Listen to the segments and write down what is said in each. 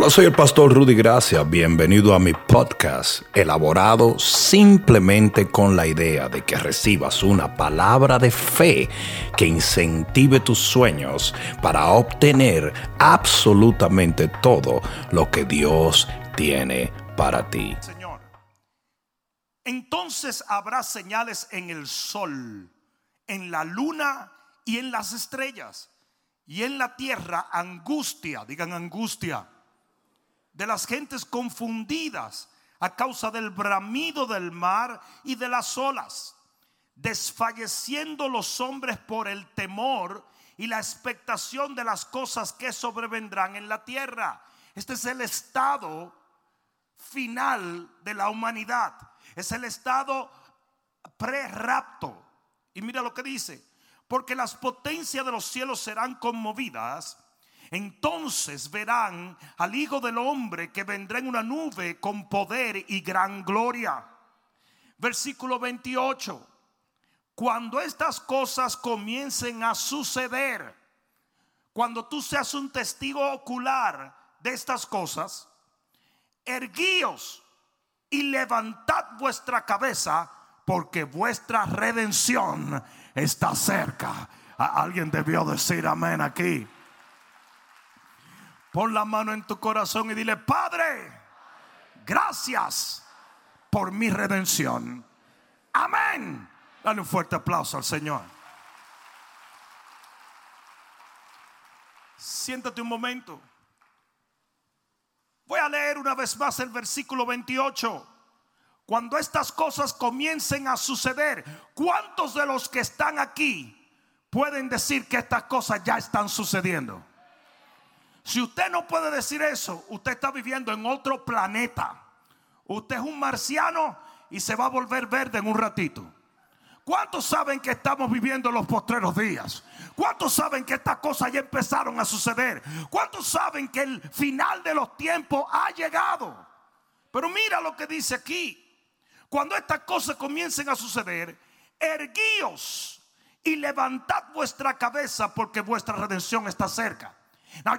Hola, soy el pastor Rudy Gracia. Bienvenido a mi podcast, elaborado simplemente con la idea de que recibas una palabra de fe que incentive tus sueños para obtener absolutamente todo lo que Dios tiene para ti. Señor. Entonces habrá señales en el sol, en la luna y en las estrellas, y en la tierra angustia, digan angustia de las gentes confundidas a causa del bramido del mar y de las olas, desfalleciendo los hombres por el temor y la expectación de las cosas que sobrevendrán en la tierra. Este es el estado final de la humanidad. Es el estado pre-rapto. Y mira lo que dice, porque las potencias de los cielos serán conmovidas entonces verán al Hijo del Hombre que vendrá en una nube con poder y gran gloria. Versículo 28. Cuando estas cosas comiencen a suceder, cuando tú seas un testigo ocular de estas cosas, erguíos y levantad vuestra cabeza, porque vuestra redención está cerca. Alguien debió decir amén aquí. Pon la mano en tu corazón y dile, Padre, gracias por mi redención. Amén. Dale un fuerte aplauso al Señor. Siéntate un momento. Voy a leer una vez más el versículo 28. Cuando estas cosas comiencen a suceder, ¿cuántos de los que están aquí pueden decir que estas cosas ya están sucediendo? Si usted no puede decir eso, usted está viviendo en otro planeta. Usted es un marciano y se va a volver verde en un ratito. ¿Cuántos saben que estamos viviendo los postreros días? ¿Cuántos saben que estas cosas ya empezaron a suceder? ¿Cuántos saben que el final de los tiempos ha llegado? Pero mira lo que dice aquí. Cuando estas cosas comiencen a suceder, erguíos y levantad vuestra cabeza porque vuestra redención está cerca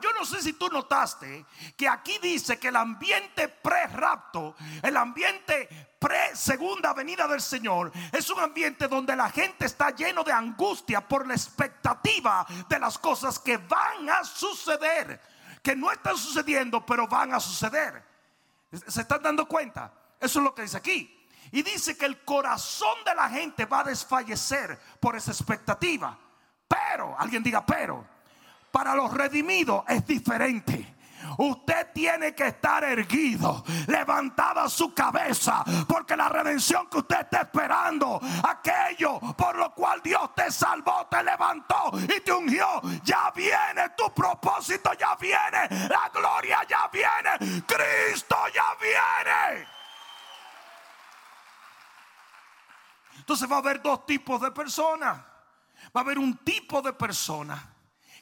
yo no sé si tú notaste que aquí dice que el ambiente pre-rapto, el ambiente pre-segunda venida del Señor, es un ambiente donde la gente está lleno de angustia por la expectativa de las cosas que van a suceder, que no están sucediendo, pero van a suceder. ¿Se están dando cuenta? Eso es lo que dice aquí. Y dice que el corazón de la gente va a desfallecer por esa expectativa. Pero, alguien diga, pero para los redimidos es diferente. Usted tiene que estar erguido, levantada su cabeza, porque la redención que usted está esperando, aquello por lo cual Dios te salvó, te levantó y te ungió, ya viene tu propósito, ya viene, la gloria ya viene, Cristo ya viene. Entonces va a haber dos tipos de personas. Va a haber un tipo de persona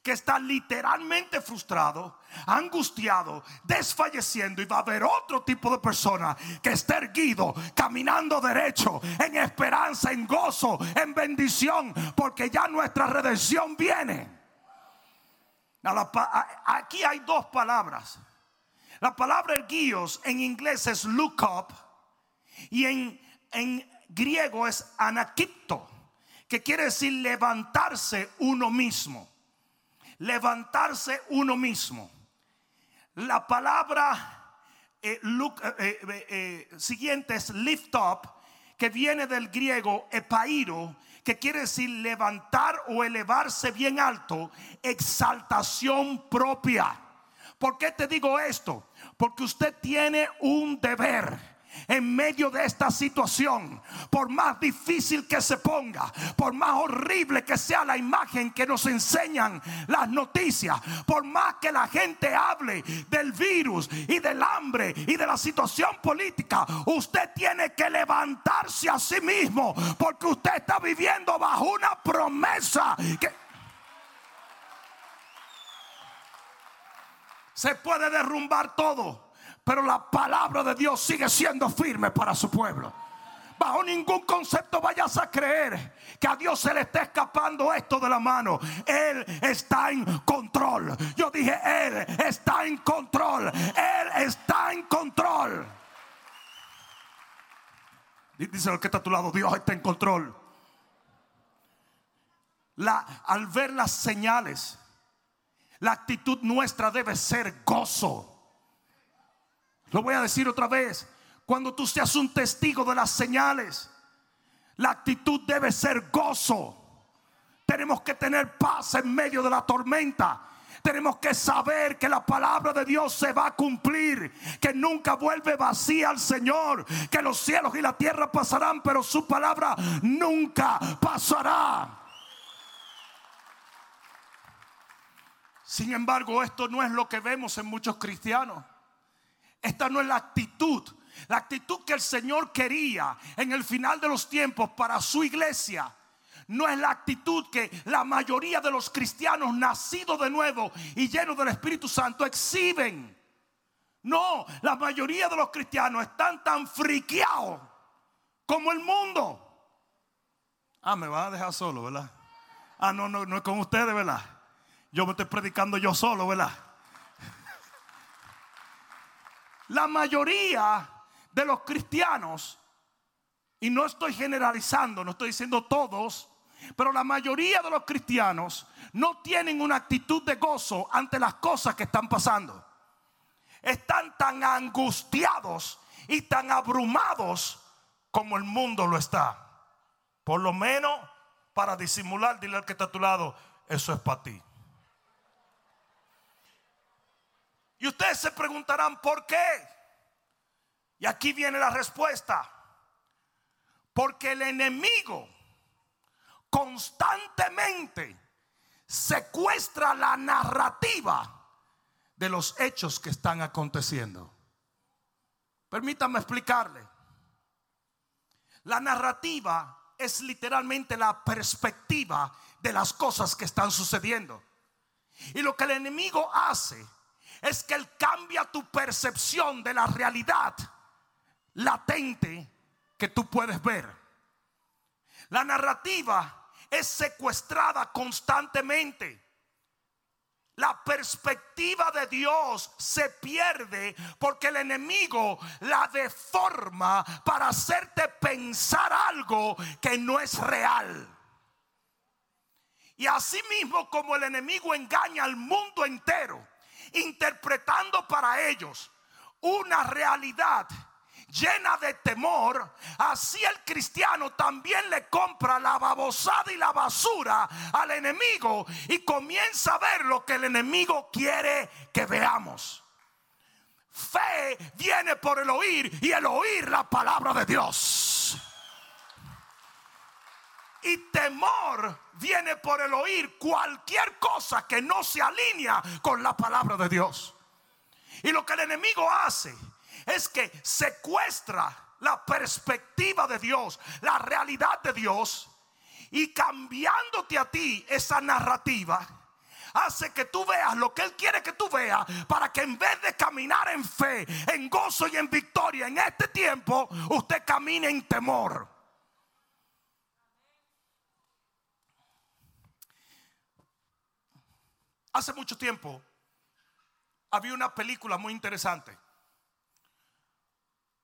que está literalmente frustrado, angustiado, desfalleciendo y va a haber otro tipo de persona que está erguido, caminando derecho, en esperanza, en gozo, en bendición, porque ya nuestra redención viene. Aquí hay dos palabras. La palabra erguíos en inglés es look up y en, en griego es anakipto, que quiere decir levantarse uno mismo levantarse uno mismo. La palabra eh, eh, eh, siguiente es lift up, que viene del griego epairo, que quiere decir levantar o elevarse bien alto, exaltación propia. ¿Por qué te digo esto? Porque usted tiene un deber en medio de esta situación, por más difícil que se ponga, por más horrible que sea la imagen que nos enseñan las noticias, por más que la gente hable del virus y del hambre y de la situación política, usted tiene que levantarse a sí mismo porque usted está viviendo bajo una promesa que se puede derrumbar todo pero la palabra de Dios sigue siendo firme para su pueblo. Bajo ningún concepto vayas a creer que a Dios se le está escapando esto de la mano. Él está en control. Yo dije, Él está en control. Él está en control. Dice el que está a tu lado, Dios está en control. Al ver las señales, la actitud nuestra debe ser gozo. Lo voy a decir otra vez. Cuando tú seas un testigo de las señales, la actitud debe ser gozo. Tenemos que tener paz en medio de la tormenta. Tenemos que saber que la palabra de Dios se va a cumplir, que nunca vuelve vacía al Señor, que los cielos y la tierra pasarán, pero su palabra nunca pasará. Sin embargo, esto no es lo que vemos en muchos cristianos. Esta no es la actitud. La actitud que el Señor quería en el final de los tiempos para su iglesia no es la actitud que la mayoría de los cristianos nacidos de nuevo y llenos del Espíritu Santo exhiben. No, la mayoría de los cristianos están tan friqueados como el mundo. Ah, me van a dejar solo, ¿verdad? Ah, no, no, no es con ustedes, ¿verdad? Yo me estoy predicando yo solo, ¿verdad? La mayoría de los cristianos, y no estoy generalizando, no estoy diciendo todos, pero la mayoría de los cristianos no tienen una actitud de gozo ante las cosas que están pasando. Están tan angustiados y tan abrumados como el mundo lo está. Por lo menos para disimular, dile al que está a tu lado, eso es para ti. Y ustedes se preguntarán, ¿por qué? Y aquí viene la respuesta. Porque el enemigo constantemente secuestra la narrativa de los hechos que están aconteciendo. Permítanme explicarle. La narrativa es literalmente la perspectiva de las cosas que están sucediendo. Y lo que el enemigo hace es que él cambia tu percepción de la realidad latente que tú puedes ver. La narrativa es secuestrada constantemente. La perspectiva de Dios se pierde porque el enemigo la deforma para hacerte pensar algo que no es real. Y así mismo como el enemigo engaña al mundo entero, interpretando para ellos una realidad llena de temor, así el cristiano también le compra la babosada y la basura al enemigo y comienza a ver lo que el enemigo quiere que veamos. Fe viene por el oír y el oír la palabra de Dios. Y temor viene por el oír cualquier cosa que no se alinea con la palabra de Dios. Y lo que el enemigo hace es que secuestra la perspectiva de Dios, la realidad de Dios, y cambiándote a ti esa narrativa, hace que tú veas lo que Él quiere que tú veas, para que en vez de caminar en fe, en gozo y en victoria en este tiempo, usted camine en temor. Hace mucho tiempo había una película muy interesante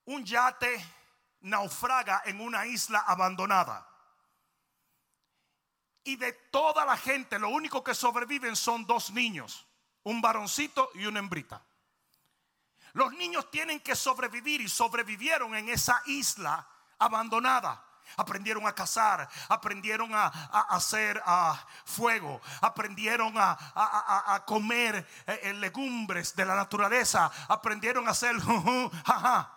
un yate naufraga en una isla abandonada. Y de toda la gente, lo único que sobreviven son dos niños, un varoncito y una hembrita. Los niños tienen que sobrevivir y sobrevivieron en esa isla abandonada. Aprendieron a cazar, aprendieron a, hacer fuego, aprendieron a, comer eh, eh, legumbres de la naturaleza, aprendieron a hacer jaja.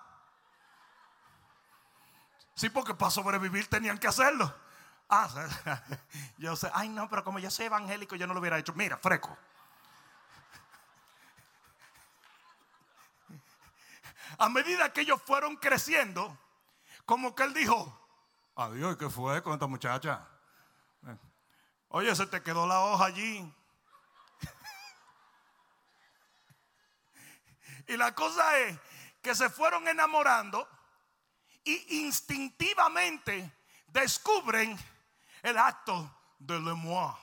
Sí, porque para sobrevivir tenían que hacerlo. Ah, yo sé, ay no, pero como yo soy evangélico, yo no lo hubiera hecho. Mira, freco. A medida que ellos fueron creciendo, como que él dijo, adiós, ¿qué fue con esta muchacha? Oye, se te quedó la hoja allí. y la cosa es que se fueron enamorando y instintivamente descubren el acto de le moi.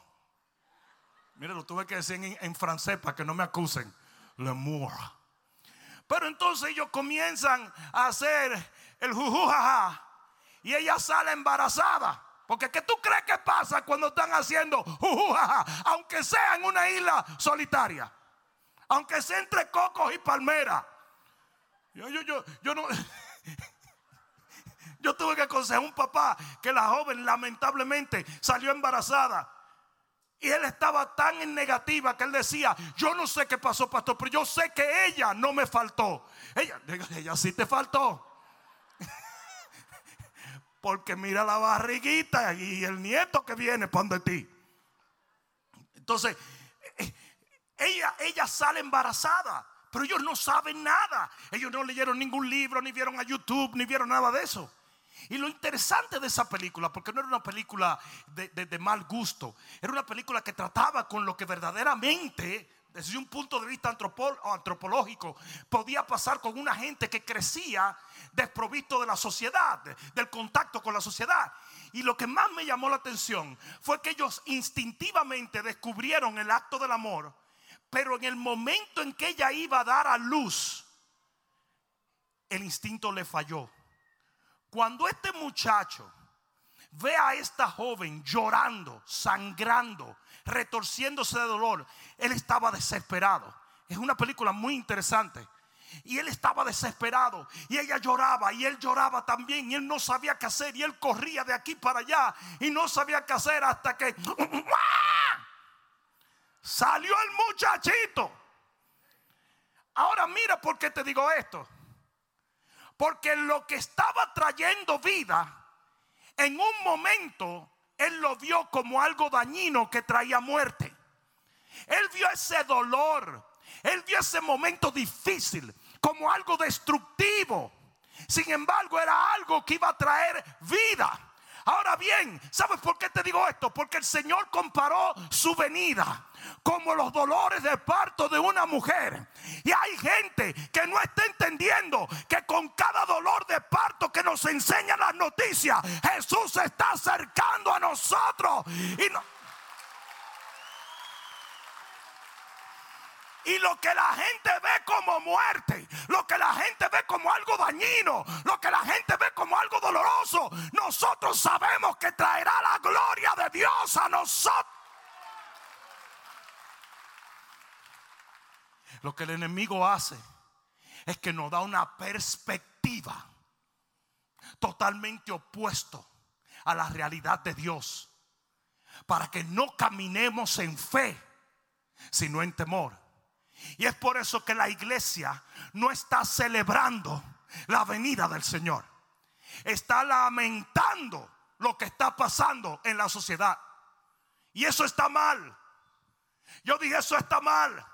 Mire, lo tuve que decir en, francés para que no me acusen. Le moi. Pero entonces ellos comienzan a hacer el jujujaja y ella sale embarazada. Porque ¿qué tú crees que pasa cuando están haciendo, aunque sea en una isla solitaria? Aunque sea entre cocos y palmeras. Yo, yo, yo, yo no... Yo tuve que aconsejar a un papá que la joven lamentablemente salió embarazada. Y él estaba tan en negativa que él decía, yo no sé qué pasó, pastor, pero yo sé que ella no me faltó. Ella, ella sí te faltó. Porque mira la barriguita y el nieto que viene de ti. Entonces, eh, ella, ella sale embarazada, pero ellos no saben nada. Ellos no leyeron ningún libro, ni vieron a YouTube, ni vieron nada de eso. Y lo interesante de esa película, porque no era una película de, mal gusto, era una película que trataba con lo que verdaderamente desde un punto de vista antropológico, podía pasar con una gente que crecía desprovisto de la sociedad, del contacto con la sociedad. Y lo que más me llamó la atención fue que ellos instintivamente descubrieron el acto del amor, pero en el momento en que ella iba a dar a luz, el instinto le falló. Cuando este muchacho ve a esta joven llorando, sangrando, retorciéndose de dolor, él estaba desesperado. Es una película muy interesante. Y él estaba desesperado. Y ella lloraba. Y él lloraba también. Y él no sabía qué hacer. Y él corría de aquí para allá. Y no sabía qué hacer hasta que salió el muchachito. Ahora mira por qué te digo esto. Porque lo que estaba trayendo vida, en un momento, él lo vio como algo dañino que traía muerte. Él vio ese dolor, él vio ese momento difícil como algo destructivo. Sin embargo, era algo que iba a traer vida. Ahora bien, ¿sabes por qué te digo esto? Porque el Señor comparó su venida como los dolores de parto de una mujer. Y hay gente que no está entendiendo que con cada dolor de parto que nos enseñan las noticias, Jesús se está acercando a nosotros. Y no, Y lo que la gente ve como muerte, lo que la gente ve como algo dañino, lo que la gente ve como algo doloroso, nosotros sabemos que traerá la gloria de Dios a nosotros. Lo que el enemigo hace es que nos da una perspectiva totalmente opuesto a la realidad de Dios. Para que no caminemos en fe, sino en temor. Y es por eso que la iglesia no está celebrando la venida del Señor. Está lamentando lo que está pasando en la sociedad. Y eso está mal. Yo dije, eso está mal.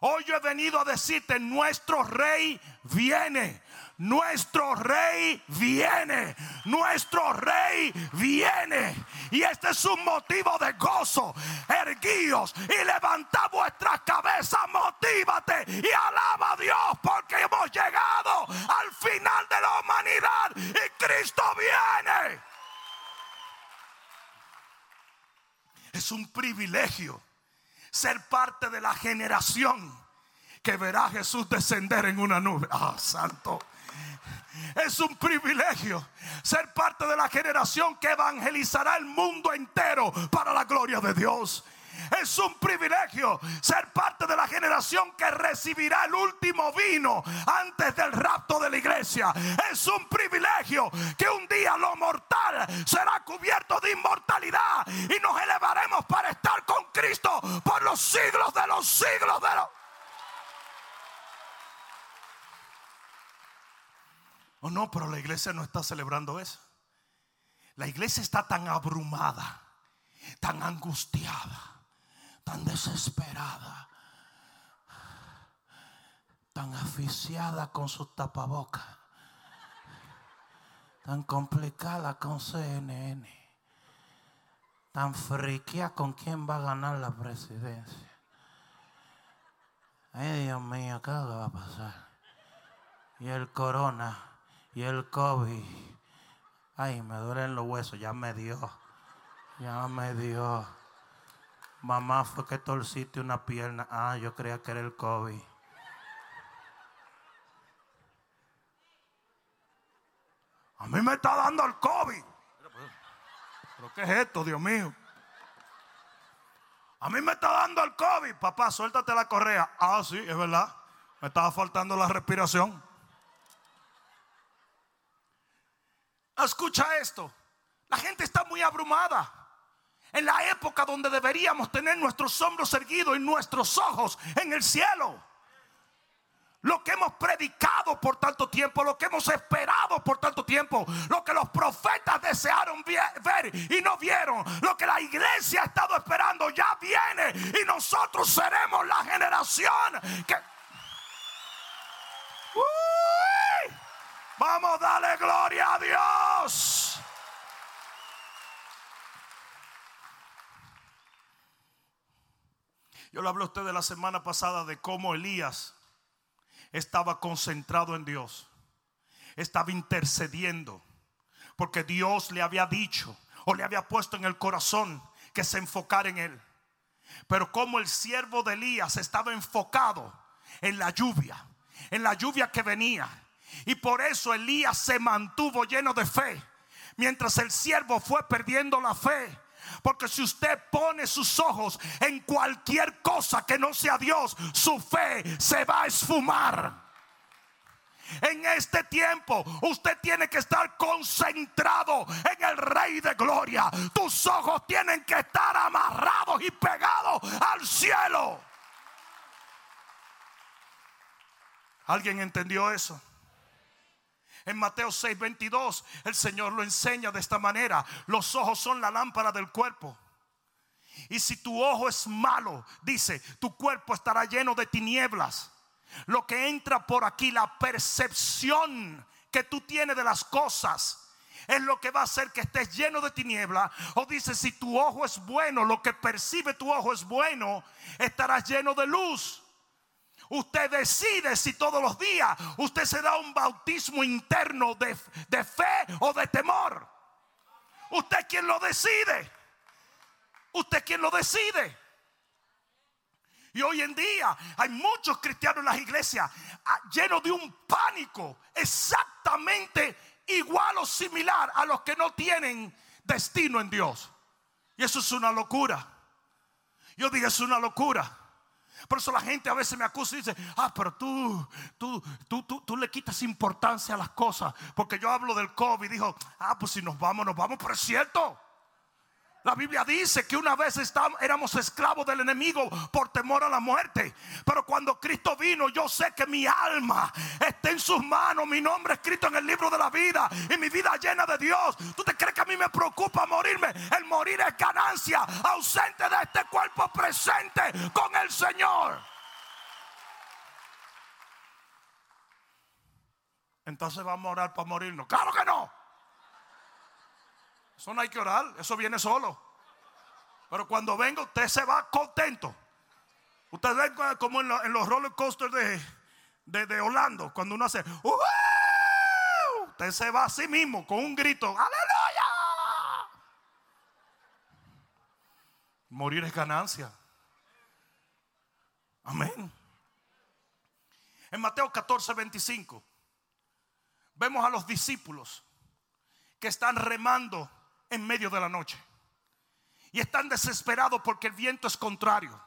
Hoy yo he venido a decirte, nuestro rey viene. Nuestro rey viene. Nuestro rey viene. Y este es un motivo de gozo. Erguíos y levanta vuestras cabezas. Motívate y alaba a Dios porque hemos llegado al final de la humanidad y Cristo viene. Es un privilegio ser parte de la generación que verá a Jesús descender en una nube. Ah, santo. Es un privilegio ser parte de la generación que evangelizará el mundo entero para la gloria de Dios. Es un privilegio ser parte de la generación que recibirá el último vino antes del rapto de la iglesia. Es un privilegio que un día lo mortal será cubierto de inmortalidad y nos elevaremos para estar con Cristo por los siglos de los siglos de los... Oh no, pero la iglesia no está celebrando eso. La iglesia está tan abrumada, tan angustiada tan desesperada, tan aficiada con su tapabocas, tan complicada con CNN, tan friquea con quién va a ganar la presidencia. Ay, Dios mío, ¿qué va a pasar? Y el corona, y el COVID. Ay, me duelen los huesos, ya me dio, ya me dio. Mamá fue que torciste una pierna. Ah, yo creía que era el COVID. mí me está dando el COVID. ¿Pero qué es esto, Dios mío? A mí me está dando el COVID. Papá, suéltate la correa. Ah, sí, es verdad. Me estaba faltando la respiración. Escucha esto. La gente está muy abrumada. En la época donde deberíamos tener nuestros hombros erguidos y nuestros ojos en el cielo lo que hemos predicado por tanto tiempo, lo que hemos esperado por tanto tiempo, lo que los profetas desearon ver y no vieron, lo que la iglesia ha estado esperando ya viene y nosotros seremos la generación que... Vamos a darle gloria a Dios. Yo le hablé a usted de la semana pasada de cómo Elías estaba concentrado en Dios. Estaba intercediendo. Porque Dios le había dicho o le había puesto en el corazón que se enfocara en él. Pero como el siervo de Elías estaba enfocado en la lluvia, en la lluvia que venía. Y por eso Elías se mantuvo lleno de fe. Mientras el siervo fue perdiendo la fe. Porque si usted pone sus ojos en cualquier cosa que no sea Dios, su fe se va a esfumar. En este tiempo usted tiene que estar concentrado en el Rey de Gloria. Tus ojos tienen que estar amarrados y pegados al cielo. ¿Alguien entendió eso? En Mateo 6, 22, el Señor lo enseña de esta manera. Los ojos son la lámpara del cuerpo. Y si tu ojo es malo, dice, tu cuerpo estará lleno de tinieblas. Lo que entra por aquí, la percepción que tú tienes de las cosas, es lo que va a hacer que estés lleno de tinieblas. O dice, si tu ojo es bueno, lo que percibe tu ojo es bueno, estarás lleno de luz. Usted decide si todos los días usted se da un bautismo interno de, fe o de temor. Usted quien lo decide. Usted quien lo decide. Y hoy en día hay muchos cristianos en las iglesias ah, llenos de un pánico exactamente igual o similar a los que no tienen destino en Dios. Y eso es una locura. Yo digo, es una locura. Por eso la gente a veces me acusa y dice, ah, pero tú, tú, tú, tú, tú le quitas importancia a las cosas. Porque yo hablo del COVID. Dijo, ah, pues si nos vamos, nos vamos. Pero es cierto. La Biblia dice que una vez éramos esclavos del enemigo por temor a la muerte. Pero cuando Cristo vino, yo sé que mi alma está en sus manos, mi nombre escrito en el libro de la vida y mi vida llena de Dios. ¿Tú te crees que a mí me preocupa morirme? El morir es ganancia, ausente de este cuerpo presente con el Señor. Entonces vamos a orar para morirnos. Claro que no. Eso no hay que orar, eso viene solo. Pero cuando venga, usted se va contento. Usted ve como en, los roller coasters de, de, Orlando, cuando uno hace, usted se va a sí mismo con un grito, aleluya. Morir es ganancia. Amén. En Mateo 14, 25, vemos a los discípulos que están remando en medio de la noche. Y están desesperados porque el viento es contrario.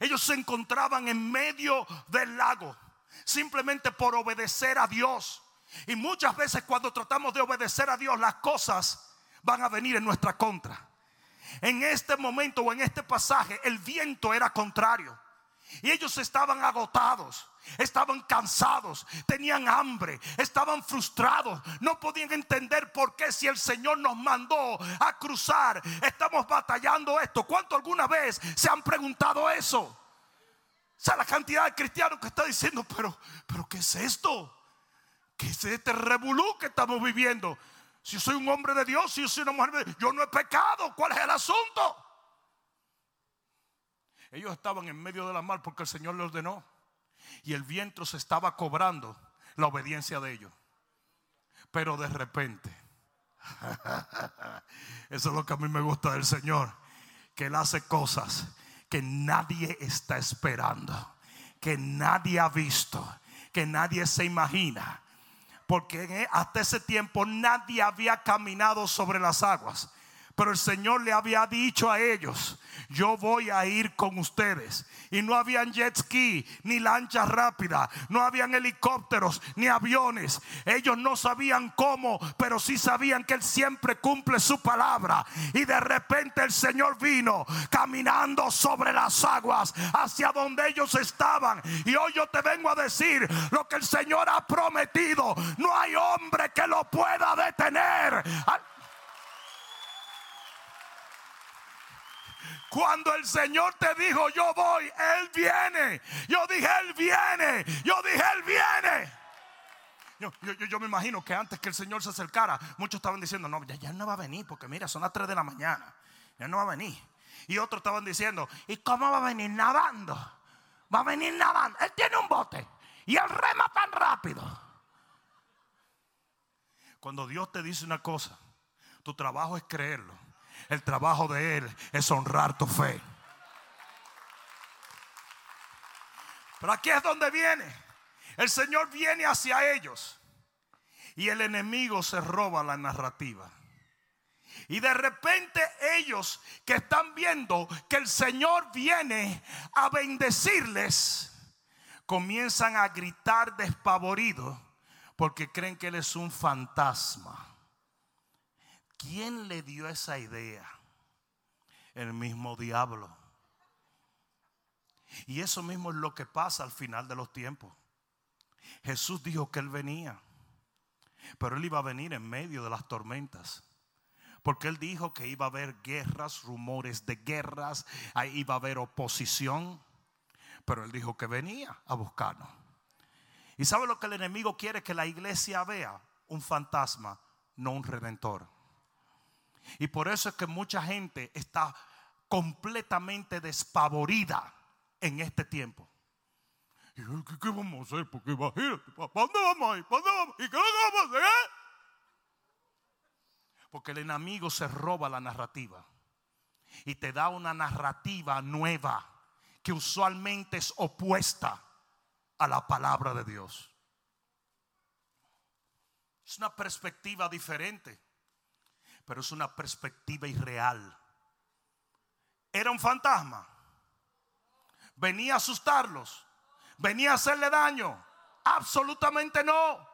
Ellos se encontraban en medio del lago simplemente por obedecer a Dios. Y muchas veces cuando tratamos de obedecer a Dios, las cosas van a venir en nuestra contra. En este momento o en este pasaje, el viento era contrario. Y ellos estaban agotados. Estaban cansados, tenían hambre, estaban frustrados, no podían entender por qué si el Señor nos mandó a cruzar, estamos batallando esto. ¿Cuánto alguna vez se han preguntado eso? O sea, la cantidad de cristianos que está diciendo, pero, pero ¿qué es esto? ¿Qué es este revolú que estamos viviendo? Si yo soy un hombre de Dios, si yo soy una mujer de Dios, yo no he pecado, ¿cuál es el asunto? Ellos estaban en medio de la mar porque el Señor les ordenó y el viento se estaba cobrando la obediencia de ellos. Pero de repente, eso es lo que a mí me gusta del Señor, que Él hace cosas que nadie está esperando, que nadie ha visto, que nadie se imagina. porque hasta ese tiempo nadie había caminado sobre las aguas. Pero el Señor le había dicho a ellos, yo voy a ir con ustedes. Y no habían jet ski, ni lanchas rápidas, no habían helicópteros, ni aviones. Ellos no sabían cómo, pero sí sabían que Él siempre cumple su palabra. Y de repente el Señor vino caminando sobre las aguas hacia donde ellos estaban. Y hoy yo te vengo a decir lo que el Señor ha prometido. No hay hombre que lo pueda detener. Cuando el Señor te dijo, yo voy, Él viene. Yo dije, Él viene. Yo dije, Él viene. Yo, me imagino que antes que el Señor se acercara, muchos estaban diciendo, no, ya, ya no va a venir, porque mira, son las 3 de la mañana. Ya no va a venir. Y otros estaban diciendo, ¿y cómo va a venir nadando? Va a venir nadando. Él tiene un bote y él rema tan rápido. Cuando Dios te dice una cosa, tu trabajo es creerlo. El trabajo de Él es honrar tu fe. Pero aquí es donde viene. El Señor viene hacia ellos. Y el enemigo se roba la narrativa. Y de repente ellos que están viendo que el Señor viene a bendecirles, comienzan a gritar despavoridos porque creen que Él es un fantasma. ¿Quién le dio esa idea? El mismo diablo. Y eso mismo es lo que pasa al final de los tiempos. Jesús dijo que Él venía, pero Él iba a venir en medio de las tormentas. Porque Él dijo que iba a haber guerras, rumores de guerras, ahí iba a haber oposición. Pero Él dijo que venía a buscarnos. ¿Y sabe lo que el enemigo quiere que la iglesia vea? Un fantasma, no un redentor. Y por eso es que mucha gente está completamente despavorida en este tiempo. ¿Y qué, vamos a hacer? Porque imagínate, ¿para dónde vamos a ir? ¿Para dónde vamos? ¿Y qué vamos a hacer? Porque el enemigo se roba la narrativa y te da una narrativa nueva que usualmente es opuesta a la palabra de Dios. Es una perspectiva diferente pero es una perspectiva irreal. Era un fantasma. Venía a asustarlos. Venía a hacerle daño. Absolutamente no.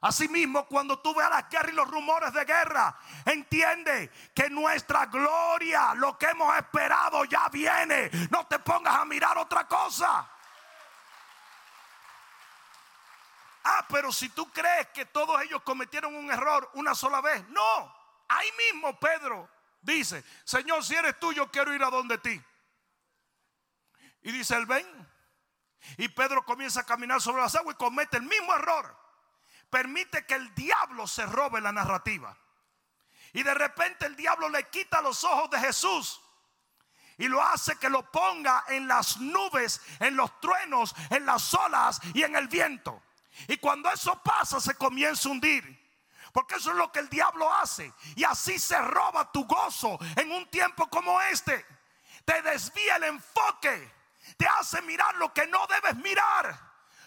Asimismo, cuando tú veas la guerra y los rumores de guerra, entiende que nuestra gloria, lo que hemos esperado, ya viene. No te pongas a mirar otra cosa. Ah, pero si tú crees que todos ellos cometieron un error una sola vez, no. Ahí mismo Pedro dice, Señor, si eres tú, yo quiero ir a donde ti. Y dice él, ven. Y Pedro comienza a caminar sobre las aguas y comete el mismo error. Permite que el diablo se robe la narrativa. Y de repente el diablo le quita los ojos de Jesús. Y lo hace que lo ponga en las nubes, en los truenos, en las olas y en el viento. Y cuando eso pasa se comienza a hundir. Porque eso es lo que el diablo hace. Y así se roba tu gozo en un tiempo como este. Te desvía el enfoque. Te hace mirar lo que no debes mirar.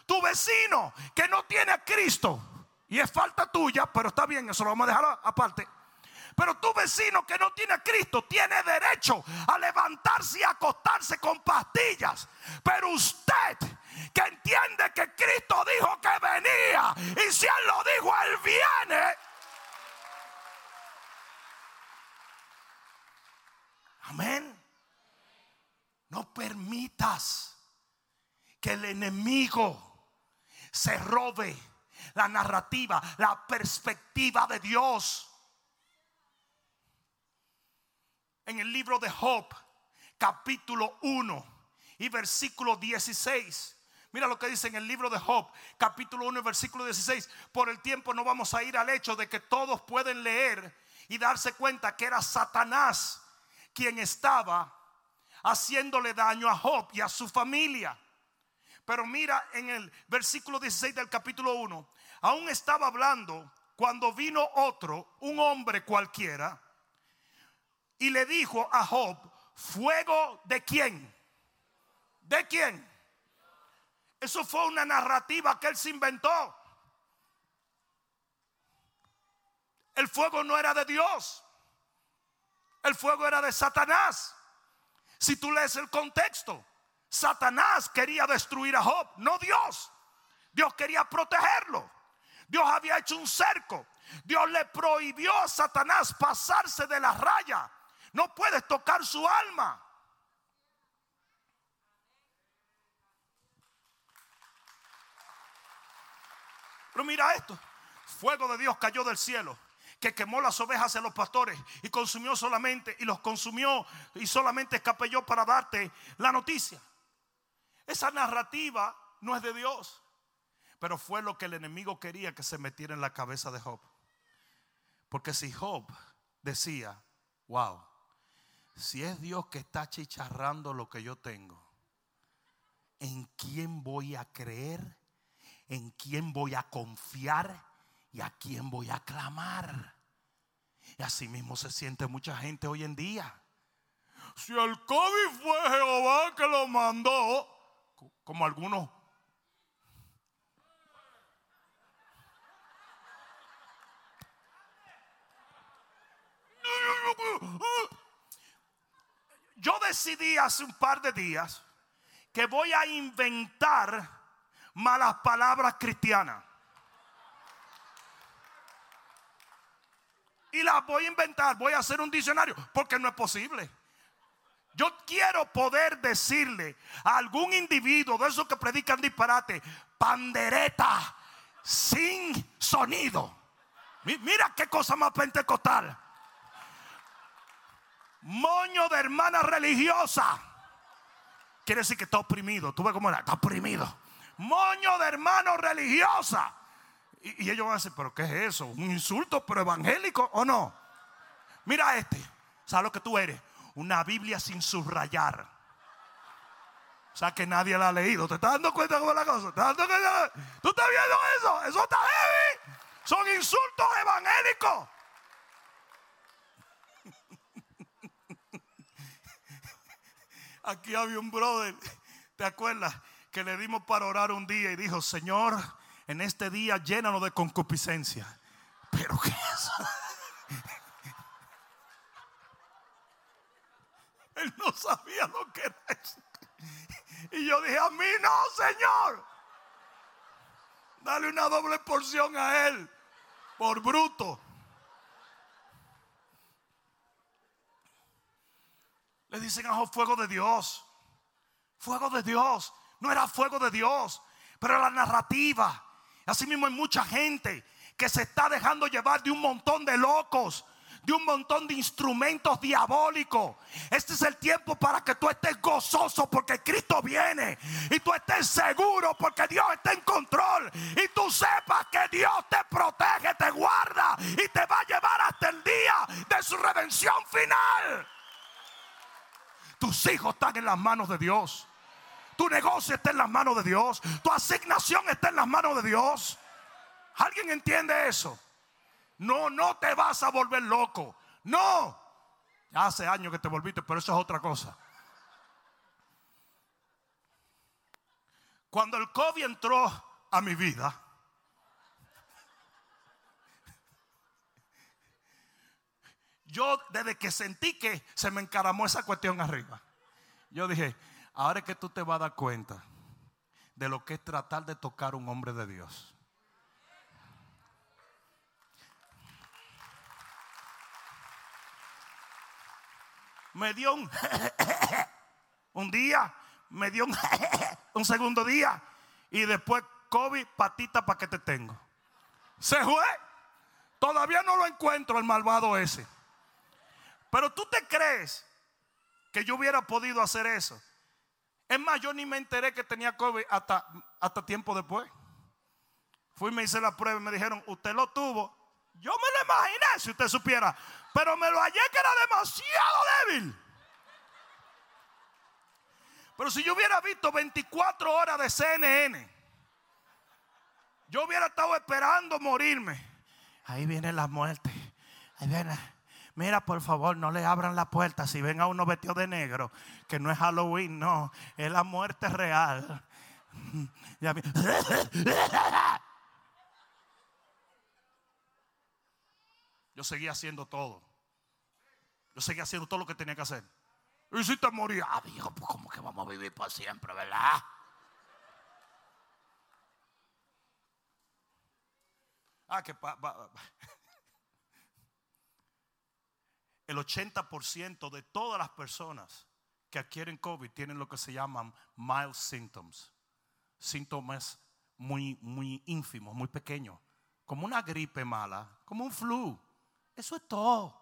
Tu vecino que no tiene a Cristo. Y es falta tuya, pero está bien, eso lo vamos a dejar aparte. Pero tu vecino que no tiene a Cristo tiene derecho a levantarse y acostarse con pastillas. Pero usted que entiende que Cristo dijo que venía y si Él lo dijo, Él viene. Amén. No permitas que el enemigo se robe la narrativa, la perspectiva de Dios. En el libro de Job, capítulo 1 y versículo 16. Mira lo que dice en el libro de Job, capítulo 1 y versículo 16. Por el tiempo no vamos a ir al hecho de que todos pueden leer y darse cuenta que era Satanás quien estaba haciéndole daño a Job y a su familia. Pero mira en el versículo 16 del capítulo 1, aún estaba hablando cuando vino otro, un hombre cualquiera, y le dijo a Job, fuego de quién? ¿De quién? Eso fue una narrativa que él se inventó. El fuego no era de Dios. El fuego era de Satanás. Si tú lees el contexto, Satanás quería destruir a Job, no Dios. Dios quería protegerlo. Dios había hecho un cerco. Dios le prohibió a Satanás pasarse de la raya. No puedes tocar su alma. Pero mira esto. Fuego de Dios cayó del cielo que quemó las ovejas de los pastores y consumió solamente y los consumió y solamente escapelló para darte la noticia. Esa narrativa no es de Dios, pero fue lo que el enemigo quería que se metiera en la cabeza de Job. Porque si Job decía, wow, si es Dios que está chicharrando lo que yo tengo, ¿en quién voy a creer? ¿En quién voy a confiar? ¿Y a quién voy a clamar? Y así mismo se siente mucha gente hoy en día. Si el COVID fue Jehová que lo mandó, como algunos Yo decidí hace un par de días que voy a inventar malas palabras cristianas. Y las voy a inventar, voy a hacer un diccionario, porque no es posible. Yo quiero poder decirle a algún individuo de esos que predican disparate, pandereta sin sonido. Mira qué cosa más pentecostal. Moño de hermana religiosa. Quiere decir que está oprimido. Tú ves cómo era, está oprimido. Moño de hermano religiosa. Y, ellos van a decir, ¿pero qué es eso? ¿Un insulto, pero evangélico o no? Mira este. ¿Sabes lo que tú eres? Una Biblia sin subrayar. O sea que nadie la ha leído. ¿Te estás dando cuenta cómo es la cosa? ¿Tú estás viendo eso? Eso está heavy. Son insultos evangélicos. Aquí había un brother, ¿te acuerdas? Que le dimos para orar un día y dijo, Señor, en este día llénanos de concupiscencia. Pero ¿qué es Él no sabía lo que era eso. Y yo dije, a mí no, Señor. Dale una doble porción a él. Por bruto. Le dicen a fuego de Dios. Fuego de Dios. No era fuego de Dios. Pero la narrativa Así mismo hay mucha gente que se está dejando llevar de un montón de locos, de un montón de instrumentos diabólicos. Este es el tiempo para que tú estés gozoso porque Cristo viene y tú estés seguro porque Dios está en control y tú sepas que Dios te protege, te guarda y te va a llevar hasta el día de su redención final. Tus hijos están en las manos de Dios. Tu negocio está en las manos de Dios. Tu asignación está en las manos de Dios. ¿Alguien entiende eso? No, no te vas a volver loco. No. Ya hace años que te volviste, pero eso es otra cosa. Cuando el COVID entró a mi vida, yo desde que sentí que se me encaramó esa cuestión arriba, yo dije, Ahora es que tú te vas a dar cuenta de lo que es tratar de tocar un hombre de Dios. Me dio un, un día, me dio un, un segundo día y después COVID, patita para que te tengo. Se fue. Todavía no lo encuentro el malvado ese. Pero tú te crees que yo hubiera podido hacer eso. Es más, yo ni me enteré que tenía COVID hasta, hasta tiempo después. Fui y me hice la prueba y me dijeron, usted lo tuvo. Yo me lo imaginé si usted supiera. Pero me lo hallé que era demasiado débil. Pero si yo hubiera visto 24 horas de CNN, yo hubiera estado esperando morirme. Ahí viene la muerte. Ahí viene. Mira, por favor, no le abran la puerta si ven a uno vestido de negro, que no es Halloween, no, es la muerte real. Yo yo seguía haciendo todo. Yo seguía haciendo todo lo que tenía que hacer. Y si te moría, ah, viejo, pues como que vamos a vivir para siempre, ¿verdad? Ah, que el 80% de todas las personas que adquieren COVID tienen lo que se llaman mild symptoms. Síntomas muy, muy ínfimos, muy pequeños. Como una gripe mala, como un flu. Eso es todo.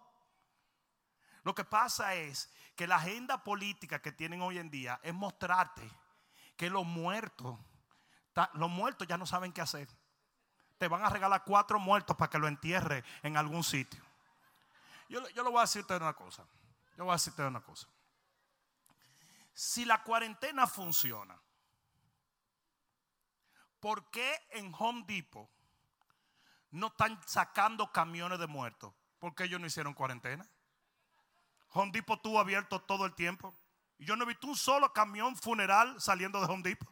Lo que pasa es que la agenda política que tienen hoy en día es mostrarte que los muertos, los muertos ya no saben qué hacer te van a regalar cuatro muertos para que lo entierre en algún sitio. Yo, yo le voy a decirte una cosa. Yo voy a decirte una cosa. Si la cuarentena funciona, ¿por qué en Home Depot no están sacando camiones de muertos? ¿Por qué ellos no hicieron cuarentena? Home Depot estuvo abierto todo el tiempo. Y yo no he visto un solo camión funeral saliendo de Home Depot.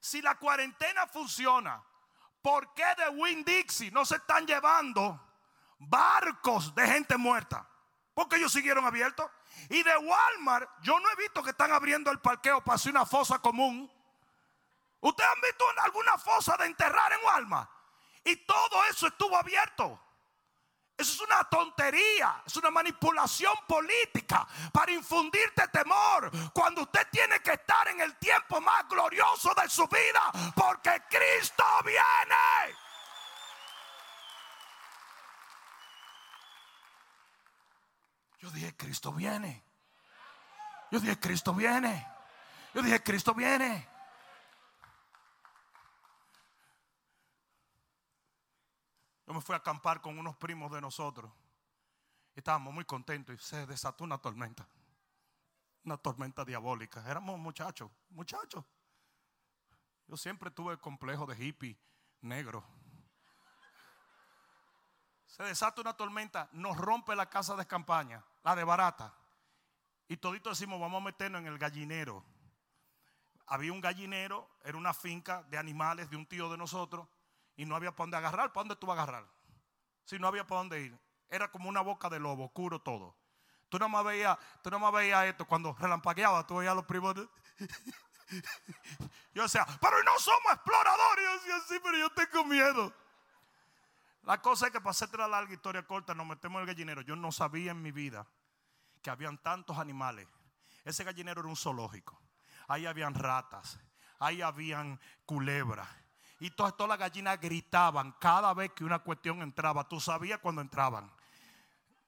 Si la cuarentena funciona, ¿Por qué de Winn Dixie no se están llevando barcos de gente muerta? Porque ellos siguieron abiertos. Y de Walmart, yo no he visto que están abriendo el parqueo para hacer una fosa común. ¿Ustedes han visto alguna fosa de enterrar en Walmart? Y todo eso estuvo abierto. Eso es una tontería, es una manipulación política para infundirte temor cuando usted tiene que estar en el tiempo más glorioso de su vida porque Cristo viene. Yo dije, Cristo viene. Yo dije, Cristo viene. Yo dije, Cristo viene. Yo me fui a acampar con unos primos de nosotros. Estábamos muy contentos y se desató una tormenta. Una tormenta diabólica. Éramos muchachos, muchachos. Yo siempre tuve el complejo de hippie negro. Se desata una tormenta, nos rompe la casa de campaña, la de barata. Y todito decimos, vamos a meternos en el gallinero. Había un gallinero, era una finca de animales de un tío de nosotros y no había para dónde agarrar. ¿Para dónde tú vas a agarrar? Si no había para dónde ir. Era como una boca de lobo, oscuro todo. Tú no más veías, tú no más veías esto cuando relampagueaba, tú veías a los primos. Yo decía, pero no somos exploradores. Yo decía, sí, pero yo tengo miedo. La cosa es que para hacerte la larga historia corta, nos metemos en el gallinero. Yo no sabía en mi vida que habían tantos animales. Ese gallinero era un zoológico. Ahí habían ratas, ahí habían culebras y todas, todas las gallinas gritaban cada vez que una cuestión entraba. Tú sabías cuando entraban.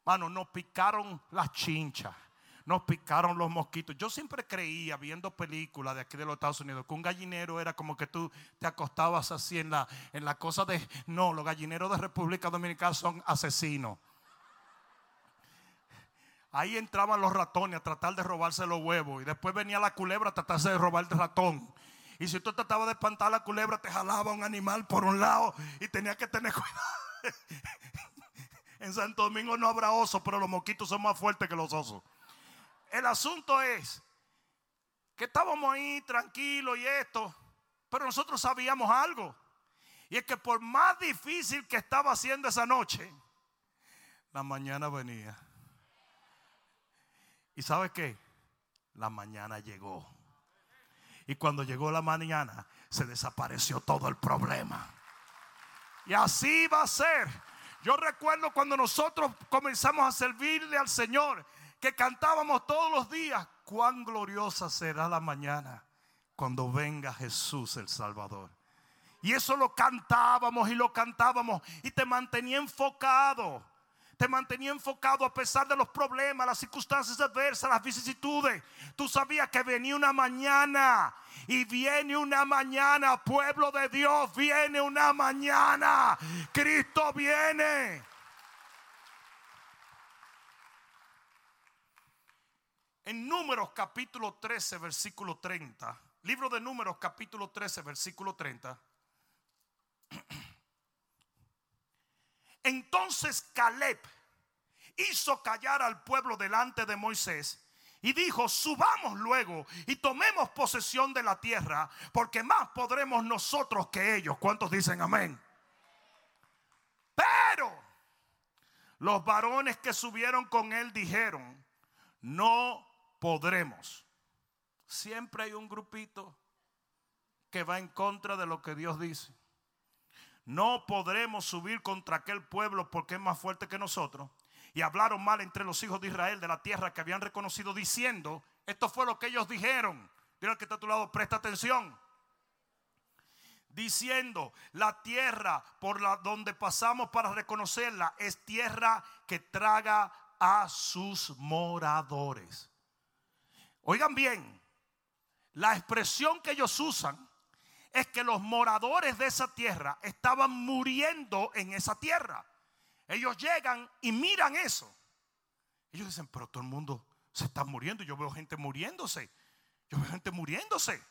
Mano, nos picaron las chinchas. Nos picaron los mosquitos. Yo siempre creía, viendo películas de aquí de los Estados Unidos, que un gallinero era como que tú te acostabas así en la, en la cosa de. No, los gallineros de República Dominicana son asesinos. Ahí entraban los ratones a tratar de robarse los huevos. Y después venía la culebra a tratarse de robar el ratón. Y si tú tratabas de espantar la culebra, te jalaba un animal por un lado y tenía que tener cuidado. en Santo Domingo no habrá osos, pero los mosquitos son más fuertes que los osos. El asunto es que estábamos ahí tranquilos y esto, pero nosotros sabíamos algo. Y es que por más difícil que estaba haciendo esa noche, la mañana venía. ¿Y sabes qué? La mañana llegó. Y cuando llegó la mañana, se desapareció todo el problema. Y así va a ser. Yo recuerdo cuando nosotros comenzamos a servirle al Señor, que cantábamos todos los días, cuán gloriosa será la mañana cuando venga Jesús el Salvador. Y eso lo cantábamos y lo cantábamos y te mantenía enfocado te mantenía enfocado a pesar de los problemas, las circunstancias adversas, las vicisitudes. Tú sabías que venía una mañana y viene una mañana, pueblo de Dios, viene una mañana. Cristo viene. En Números capítulo 13, versículo 30. Libro de Números capítulo 13, versículo 30. Entonces Caleb hizo callar al pueblo delante de Moisés y dijo, subamos luego y tomemos posesión de la tierra, porque más podremos nosotros que ellos. ¿Cuántos dicen amén? Pero Los varones que subieron con él dijeron, no podremos. Siempre hay un grupito que va en contra de lo que Dios dice. No podremos subir contra aquel pueblo porque es más fuerte que nosotros. Y hablaron mal entre los hijos de Israel de la tierra que habían reconocido diciendo, esto fue lo que ellos dijeron. Mira que está a tu lado, presta atención. Diciendo, la tierra por la donde pasamos para reconocerla es tierra que traga a sus moradores. Oigan bien, la expresión que ellos usan es que los moradores de esa tierra estaban muriendo en esa tierra. Ellos llegan y miran eso. Ellos dicen, pero todo el mundo se está muriendo. Yo veo gente muriéndose. Yo veo gente muriéndose.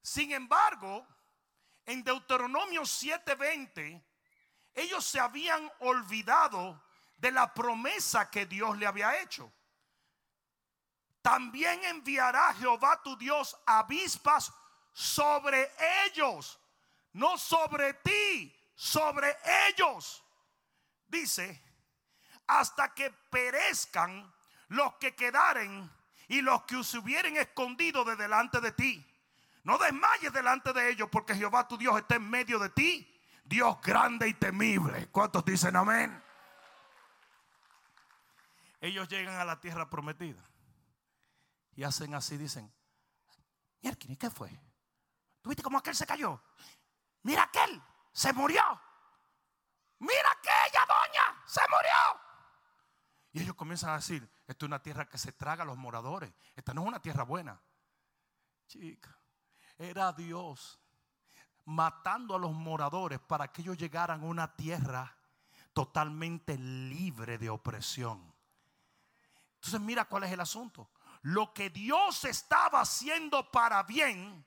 Sin embargo, en Deuteronomio 7:20, ellos se habían olvidado de la promesa que Dios le había hecho. También enviará Jehová tu Dios avispas sobre ellos, no sobre ti, sobre ellos. Dice, hasta que perezcan los que quedaren y los que se hubieren escondido de delante de ti. No desmayes delante de ellos porque Jehová tu Dios está en medio de ti. Dios grande y temible. ¿Cuántos dicen amén? Ellos llegan a la tierra prometida y hacen así, dicen, ¿y qué fue? ¿Tuviste cómo aquel se cayó? Mira aquel, se murió. Mira aquella doña, se murió. Y ellos comienzan a decir, esto es una tierra que se traga a los moradores. Esta no es una tierra buena. Chica, era Dios matando a los moradores para que ellos llegaran a una tierra totalmente libre de opresión. Entonces mira cuál es el asunto. Lo que Dios estaba haciendo para bien,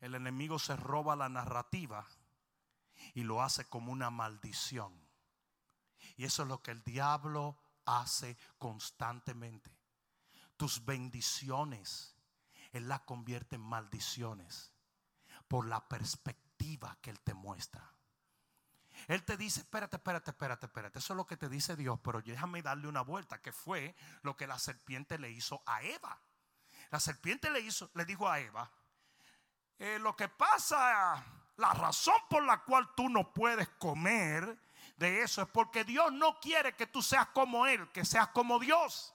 el enemigo se roba la narrativa y lo hace como una maldición. Y eso es lo que el diablo hace constantemente. Tus bendiciones, Él las convierte en maldiciones por la perspectiva que Él te muestra. Él te dice, espérate, espérate, espérate, espérate. Eso es lo que te dice Dios, pero déjame darle una vuelta, que fue lo que la serpiente le hizo a Eva. La serpiente le hizo, le dijo a Eva, eh, lo que pasa, la razón por la cual tú no puedes comer de eso es porque Dios no quiere que tú seas como Él, que seas como Dios.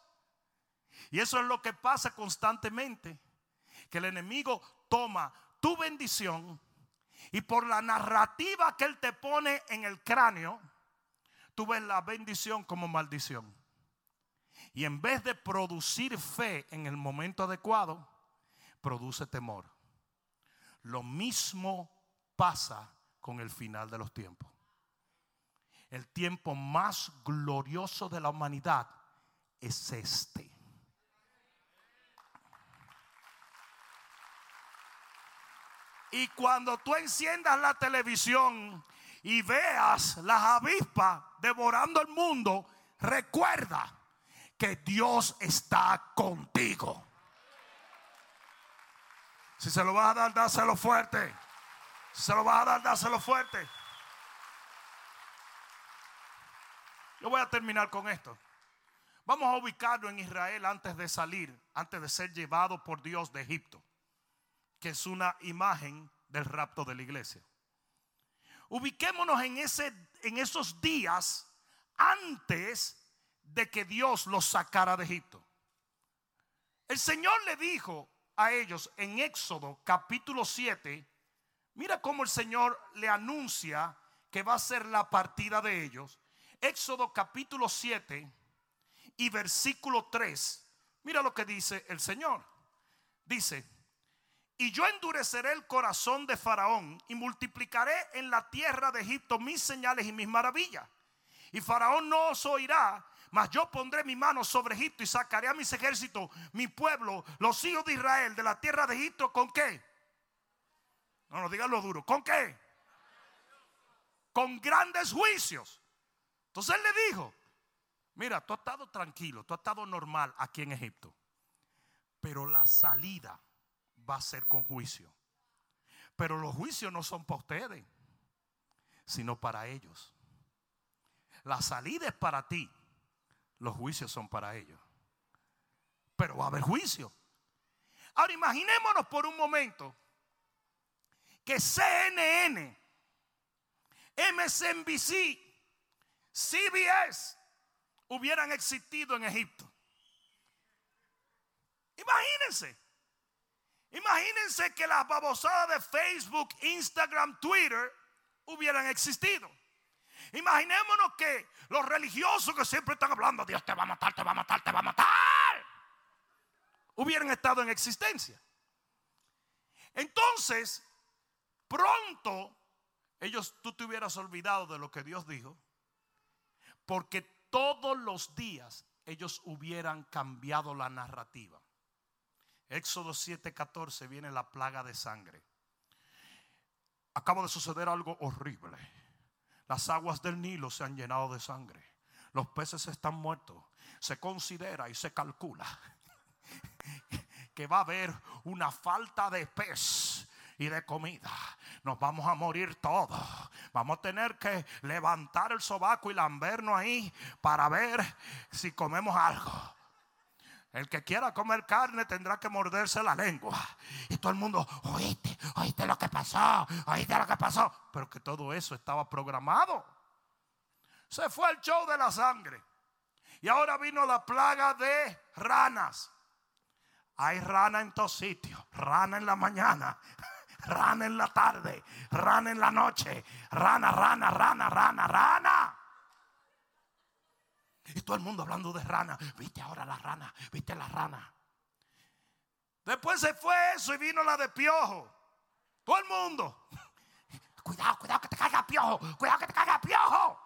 Y eso es lo que pasa constantemente, que el enemigo toma tu bendición y por la narrativa que Él te pone en el cráneo, tú ves la bendición como maldición. Y en vez de producir fe en el momento adecuado, produce temor. Lo mismo pasa con el final de los tiempos. El tiempo más glorioso de la humanidad es este. Y cuando tú enciendas la televisión y veas las avispas devorando el mundo, recuerda que Dios está contigo. Si se lo vas a dar, dáselo fuerte. Si se lo vas a dar, dáselo fuerte. Yo voy a terminar con esto. Vamos a ubicarlo en Israel antes de salir, antes de ser llevado por Dios de Egipto, que es una imagen del rapto de la iglesia. Ubiquémonos en, ese, en esos días antes de que Dios los sacara de Egipto. El Señor le dijo a ellos en Éxodo capítulo 7, mira cómo el Señor le anuncia que va a ser la partida de ellos. Éxodo capítulo 7 y versículo 3. Mira lo que dice el Señor. Dice, y yo endureceré el corazón de Faraón y multiplicaré en la tierra de Egipto mis señales y mis maravillas. Y Faraón no os oirá mas yo pondré mi mano sobre Egipto y sacaré a mis ejércitos, mi pueblo, los hijos de Israel de la tierra de Egipto. ¿Con qué? No nos digan lo duro. ¿Con qué? Con grandes juicios. Entonces él le dijo, mira, tú has estado tranquilo, tú has estado normal aquí en Egipto. Pero la salida va a ser con juicio. Pero los juicios no son para ustedes, sino para ellos. La salida es para ti, los juicios son para ellos. Pero va a haber juicio. Ahora imaginémonos por un momento que CNN, MSNBC, CBS hubieran existido en Egipto. Imagínense. Imagínense que las babosadas de Facebook, Instagram, Twitter hubieran existido. Imaginémonos que los religiosos que siempre están hablando, Dios te va a matar, te va a matar, te va a matar, hubieran estado en existencia. Entonces, pronto, ellos, tú te hubieras olvidado de lo que Dios dijo, porque todos los días ellos hubieran cambiado la narrativa. Éxodo 7:14 viene la plaga de sangre. Acaba de suceder algo horrible. Las aguas del Nilo se han llenado de sangre. Los peces están muertos. Se considera y se calcula que va a haber una falta de pez y de comida. Nos vamos a morir todos. Vamos a tener que levantar el sobaco y lambernos ahí para ver si comemos algo. El que quiera comer carne tendrá que morderse la lengua. Y todo el mundo, oíste, oíste lo que pasó, oíste lo que pasó. Pero que todo eso estaba programado. Se fue el show de la sangre. Y ahora vino la plaga de ranas. Hay rana en todos sitios. Rana en la mañana, rana en la tarde, rana en la noche. Rana, rana, rana, rana, rana. Y todo el mundo hablando de rana. Viste ahora la rana, viste la rana. Después se fue eso y vino la de piojo. Todo el mundo. Cuidado, cuidado que te caiga piojo. Cuidado que te caiga piojo.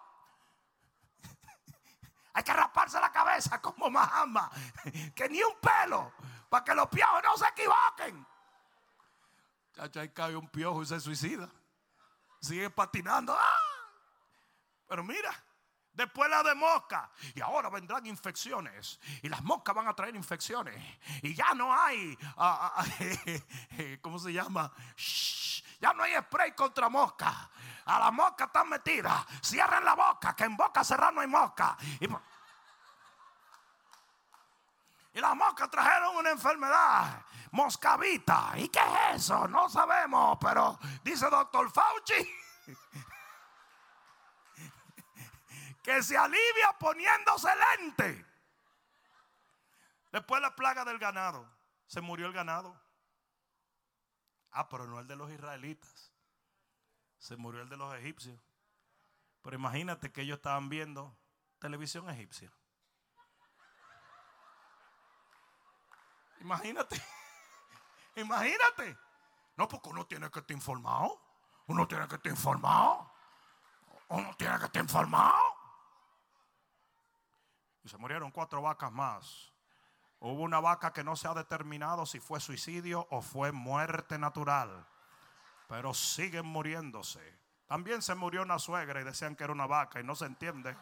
Hay que rasparse la cabeza como Mahama. Que ni un pelo. Para que los piojos no se equivoquen. Chacha, ahí cae un piojo y se suicida. Sigue patinando. ¡Ah! Pero mira, Después la de mosca. Y ahora vendrán infecciones. Y las moscas van a traer infecciones. Y ya no hay, ah, ah, ¿cómo se llama? ya no hay spray contra mosca. A la mosca están metidas. Cierren la boca, que en boca cerrada no hay mosca. Y, y las moscas trajeron una enfermedad, moscavita. ¿Y qué es eso? No sabemos, pero dice doctor Fauci que se alivia poniéndose lente. Después la plaga del ganado. Se murió el ganado. Ah, pero no el de los israelitas. Se murió el de los egipcios. Pero imagínate que ellos estaban viendo televisión egipcia. Imagínate. Imagínate. No, porque uno tiene que estar informado. Uno tiene que estar informado. Uno tiene que estar informado. Y se murieron cuatro vacas más. Hubo una vaca que no se ha determinado si fue suicidio o fue muerte natural. Pero siguen muriéndose. También se murió una suegra y decían que era una vaca y no se entiende.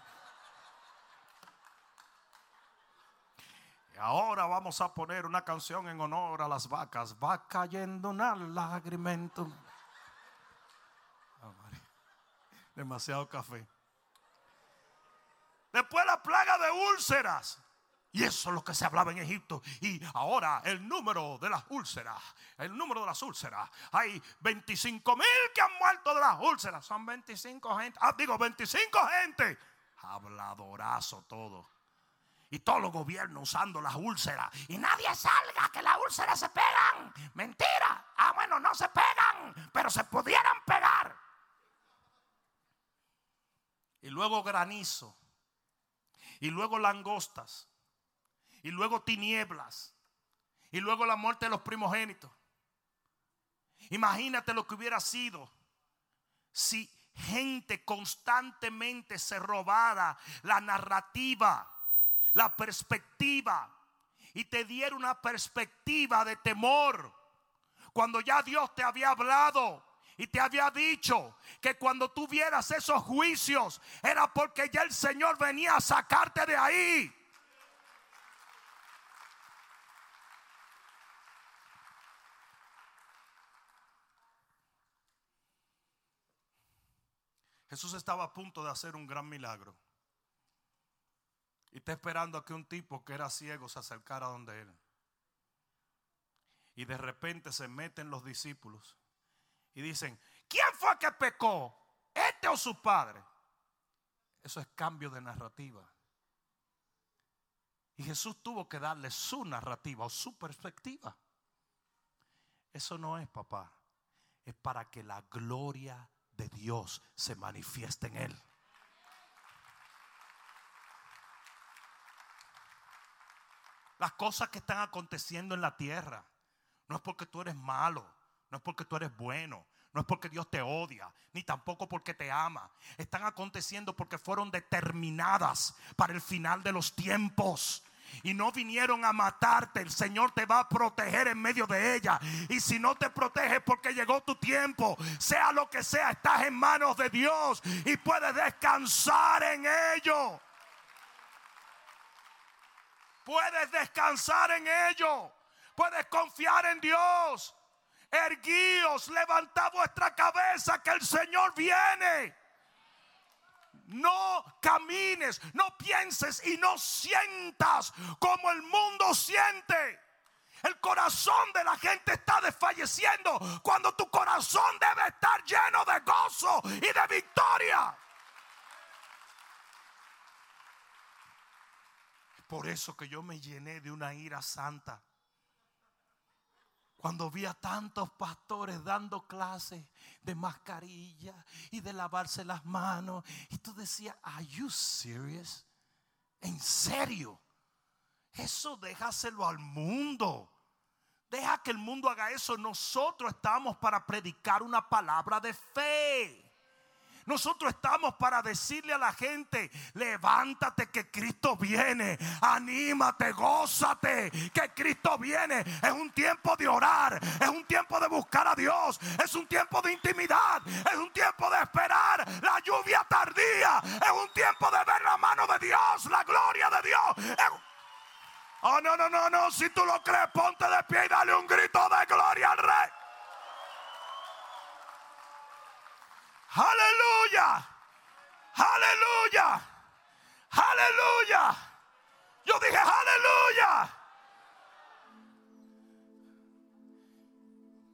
Y ahora vamos a poner una canción en honor a las vacas. Va cayendo una lagrimento. Demasiado café. Después la plaga de úlceras. Y eso es lo que se hablaba en Egipto. Y ahora el número de las úlceras. El número de las úlceras. Hay 25 mil que han muerto de las úlceras. Son 25 gente. Ah, digo, 25 gente. Habladorazo todo. Y todos los gobiernos usando las úlceras. Y nadie salga que las úlceras se pegan. Mentira. Ah, bueno, no se pegan. Pero se pudieran pegar. Y luego granizo y luego langostas, y luego tinieblas, y luego la muerte de los primogénitos. Imagínate lo que hubiera sido si gente constantemente se robara la narrativa, la perspectiva, y te diera una perspectiva de temor, cuando ya Dios te había hablado y te había dicho que cuando tuvieras esos juicios era porque ya el Señor venía a sacarte de ahí. Jesús estaba a punto de hacer un gran milagro. Y está esperando a que un tipo que era ciego se acercara donde él. Y de repente se meten los discípulos y dicen, ¿quién fue que pecó? ¿Este o su padre? Eso es cambio de narrativa. Y Jesús tuvo que darle su narrativa o su perspectiva. Eso no es, papá. Es para que la gloria de Dios se manifieste en él. Las cosas que están aconteciendo en la tierra no es porque tú eres malo, no es porque tú eres bueno, no es porque Dios te odia, ni tampoco porque te ama. Están aconteciendo porque fueron determinadas para el final de los tiempos y no vinieron a matarte, el Señor te va a proteger en medio de ella. Y si no te protege porque llegó tu tiempo, sea lo que sea, estás en manos de Dios y puedes descansar en ello. Puedes descansar en ello. Puedes confiar en Dios. Erguíos, levantad vuestra cabeza que el Señor viene no camines, no pienses y no sientas como el mundo siente. El corazón de la gente está desfalleciendo cuando tu corazón debe estar lleno de gozo y de victoria. Por eso que yo me llené de una ira santa cuando vi a tantos pastores dando clases de mascarilla y de lavarse las manos, y tú decías, ¿Are you serious? ¿En serio? Eso déjaselo al mundo. Deja que el mundo haga eso. Nosotros estamos para predicar una palabra de fe. Nosotros estamos para decirle a la gente, levántate que Cristo viene, anímate, gózate, que Cristo viene. Es un tiempo de orar, es un tiempo de buscar a Dios, es un tiempo de intimidad, es un tiempo de esperar la lluvia tardía, es un tiempo de ver la mano de Dios, la gloria de Dios. Oh, no, no, no, no, si tú lo crees, ponte de pie y dale un grito de gloria al rey. Aleluya. Aleluya. Aleluya. Yo dije aleluya.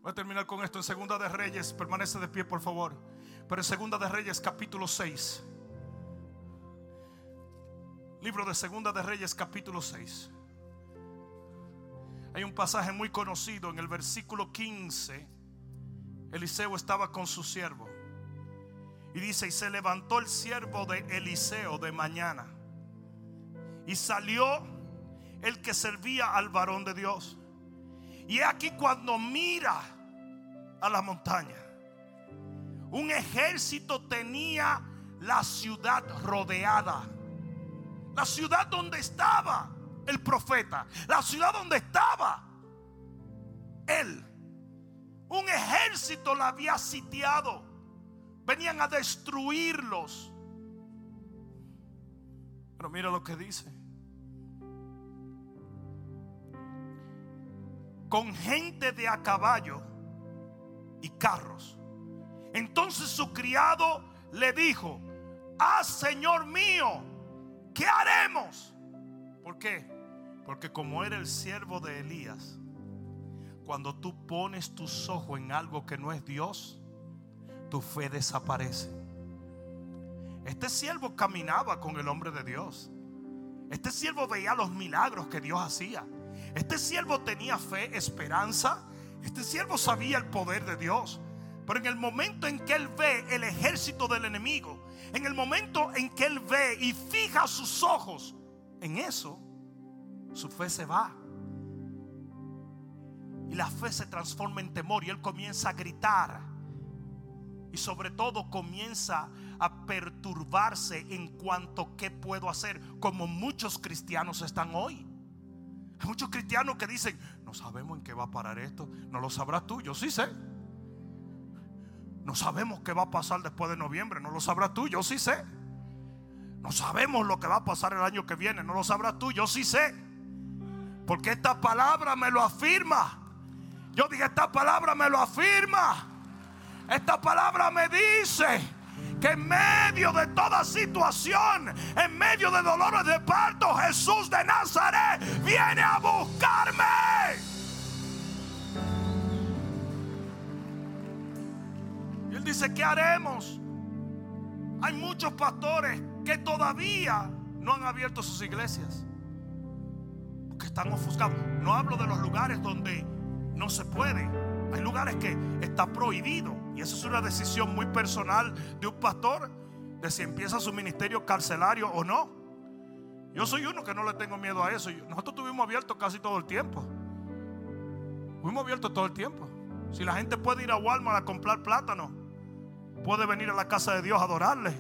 Voy a terminar con esto en Segunda de Reyes. Permanece de pie, por favor. Pero en Segunda de Reyes, capítulo 6. Libro de Segunda de Reyes, capítulo 6. Hay un pasaje muy conocido en el versículo 15. Eliseo estaba con su siervo. Y dice, y se levantó el siervo de Eliseo de mañana. Y salió el que servía al varón de Dios. Y aquí cuando mira a la montaña, un ejército tenía la ciudad rodeada. La ciudad donde estaba el profeta. La ciudad donde estaba él. Un ejército la había sitiado venían a destruirlos. Pero mira lo que dice. Con gente de a caballo y carros. Entonces su criado le dijo, ah, Señor mío, ¿qué haremos? ¿Por qué? Porque como era el siervo de Elías, cuando tú pones tus ojos en algo que no es Dios, tu fe desaparece. Este siervo caminaba con el hombre de Dios. Este siervo veía los milagros que Dios hacía. Este siervo tenía fe, esperanza. Este siervo sabía el poder de Dios. Pero en el momento en que él ve el ejército del enemigo, en el momento en que él ve y fija sus ojos en eso, su fe se va. Y la fe se transforma en temor y él comienza a gritar y sobre todo comienza a perturbarse en cuanto qué puedo hacer, como muchos cristianos están hoy. Hay muchos cristianos que dicen, no sabemos en qué va a parar esto, no lo sabrás tú, yo sí sé. No sabemos qué va a pasar después de noviembre, no lo sabrás tú, yo sí sé. No sabemos lo que va a pasar el año que viene, no lo sabrás tú, yo sí sé. Porque esta palabra me lo afirma. Yo dije, esta palabra me lo afirma. Esta palabra me dice que en medio de toda situación, en medio de dolores de parto, Jesús de Nazaret viene a buscarme. Y él dice, ¿qué haremos? Hay muchos pastores que todavía no han abierto sus iglesias. Porque están ofuscados. No hablo de los lugares donde no se puede. Hay lugares que está prohibido. Y eso es una decisión muy personal de un pastor. De si empieza su ministerio carcelario o no. Yo soy uno que no le tengo miedo a eso. Nosotros estuvimos abiertos casi todo el tiempo. Fuimos abiertos todo el tiempo. Si la gente puede ir a Walmart a comprar plátano, puede venir a la casa de Dios a adorarle.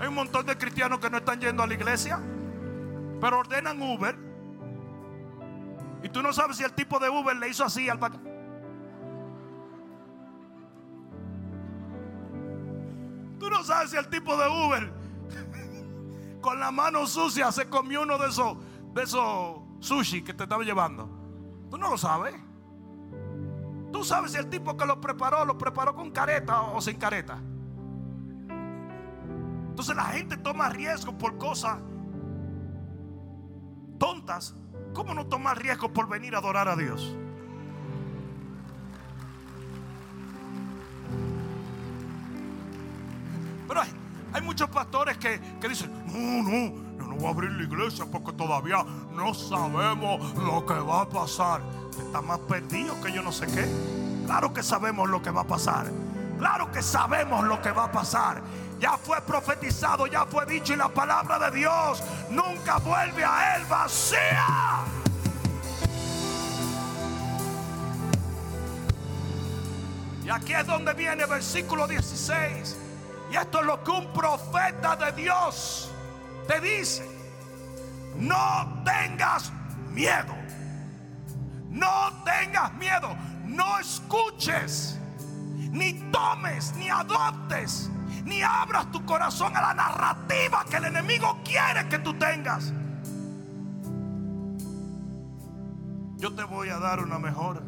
Hay un montón de cristianos que no están yendo a la iglesia, pero ordenan Uber. Y tú no sabes si el tipo de Uber le hizo así al Tú no sabes si el tipo de Uber con la mano sucia se comió uno de esos de esos sushi que te estaba llevando. Tú no lo sabes. Tú sabes si el tipo que lo preparó lo preparó con careta o sin careta. Entonces la gente toma riesgo por cosas tontas. ¿Cómo no tomar riesgo por venir a adorar a Dios? Pero hay, muchos pastores que, que dicen, no, no, yo no voy a abrir la iglesia porque todavía no sabemos lo que va a pasar. Está más perdido que yo no sé qué. Claro que sabemos lo que va a pasar. Claro que sabemos lo que va a pasar ya fue profetizado, ya fue dicho y la palabra de Dios nunca vuelve a él vacía. Y aquí es donde viene versículo 16. Y esto es lo que un profeta de Dios te dice. No tengas miedo. No tengas miedo. No escuches. Ni tomes, ni adoptes ni abras tu corazón a la narrativa que el enemigo quiere que tú tengas. Yo te voy a dar una mejor.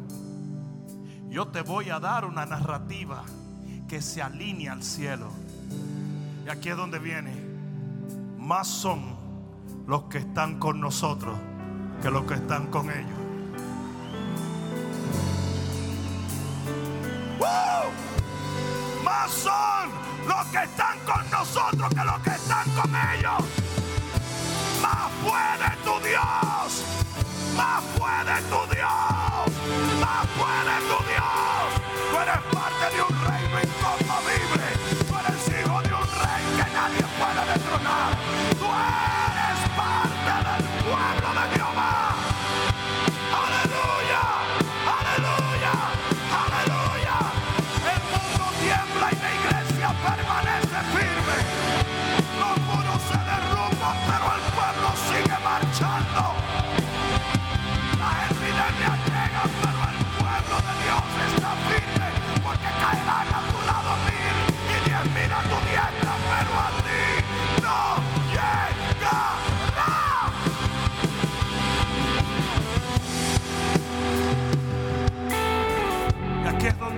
Yo te voy a dar una narrativa que se alinea al cielo. Y aquí es donde viene. Más son los que están con nosotros que los que están con ellos. Más son los que están con nosotros que los que están con ellos. Más puede tu Dios, más puede tu Dios, más puede tu Dios.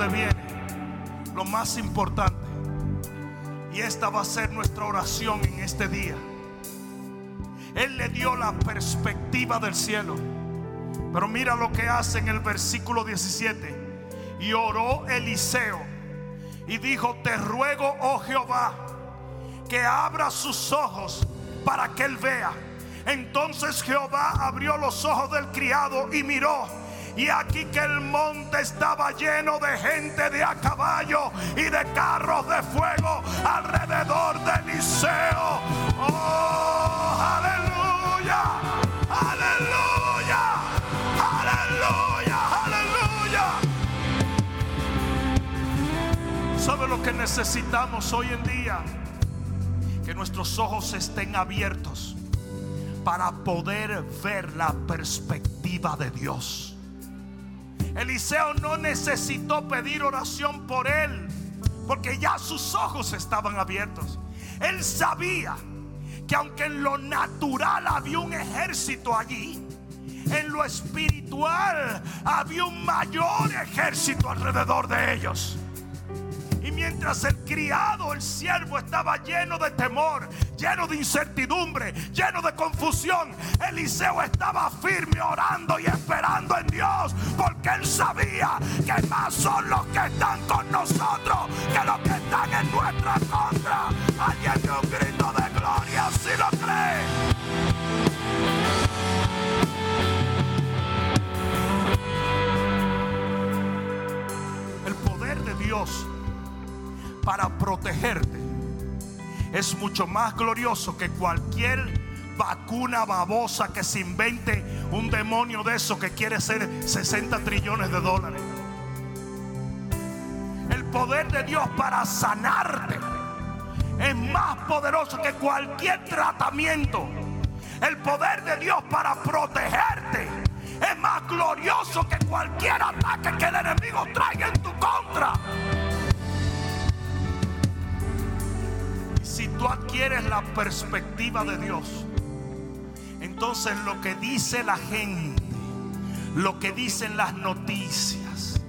Viene lo más importante. Y esta va a ser nuestra oración en este día. Él le dio la perspectiva del cielo. Pero mira lo que hace en el versículo 17. Y oró Eliseo y dijo, te ruego, oh Jehová, que abra sus ojos para que él vea. Entonces Jehová abrió los ojos del criado y miró y aquí que el monte estaba lleno de gente de a caballo y de carros de fuego alrededor de Eliseo. Oh, aleluya, aleluya, aleluya, aleluya. ¿Sabe lo que necesitamos hoy en día? Que nuestros ojos estén abiertos para poder ver la perspectiva de Dios. Eliseo no necesitó pedir oración por él, porque ya sus ojos estaban abiertos. Él sabía que aunque en lo natural había un ejército allí, en lo espiritual había un mayor ejército alrededor de ellos. Mientras el criado, el siervo estaba lleno de temor, lleno de incertidumbre, lleno de confusión, Eliseo estaba firme orando y esperando en Dios, porque él sabía que más son los que están con nosotros que los que están en nuestra contra. Alguien dio un grito de gloria si lo cree. El poder de Dios para protegerte es mucho más glorioso que cualquier vacuna babosa que se invente un demonio de eso que quiere ser 60 trillones de dólares. El poder de Dios para sanarte es más poderoso que cualquier tratamiento. El poder de Dios para protegerte es más glorioso que cualquier ataque que el enemigo traiga en tu contra. Si tú adquieres la perspectiva de Dios, entonces lo que dice la gente, lo que dicen las noticias,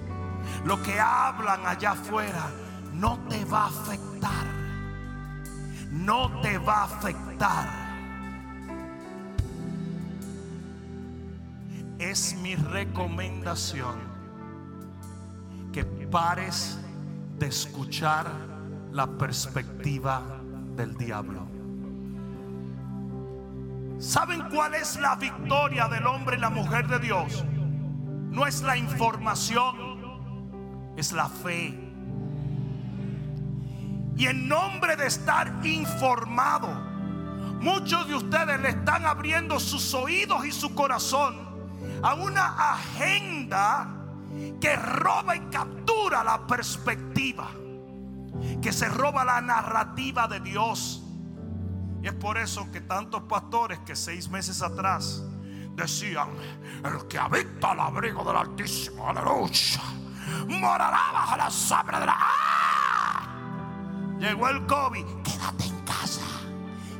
lo que hablan allá afuera, no te va a afectar. No te va a afectar. Es mi recomendación que pares de escuchar la perspectiva del diablo. ¿Saben cuál es la victoria del hombre y la mujer de Dios? No es la información, es la fe. Y en nombre de estar informado, muchos de ustedes le están abriendo sus oídos y su corazón a una agenda que roba y captura la perspectiva que se roba la narrativa de Dios. Y es por eso que tantos pastores que seis meses atrás decían, el que habita al abrigo del Altísimo, aleluya, morará bajo la sombra de la... ¡Ah! Llegó el COVID, quédate en casa,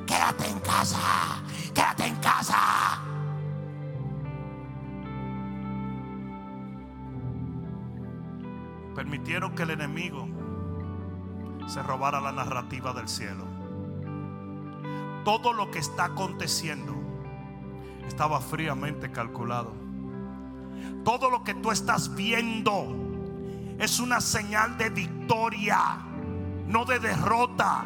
quédate en casa, quédate en casa. Permitieron que el enemigo se robara la narrativa del cielo. Todo lo que está aconteciendo estaba fríamente calculado. Todo lo que tú estás viendo es una señal de victoria, no de derrota.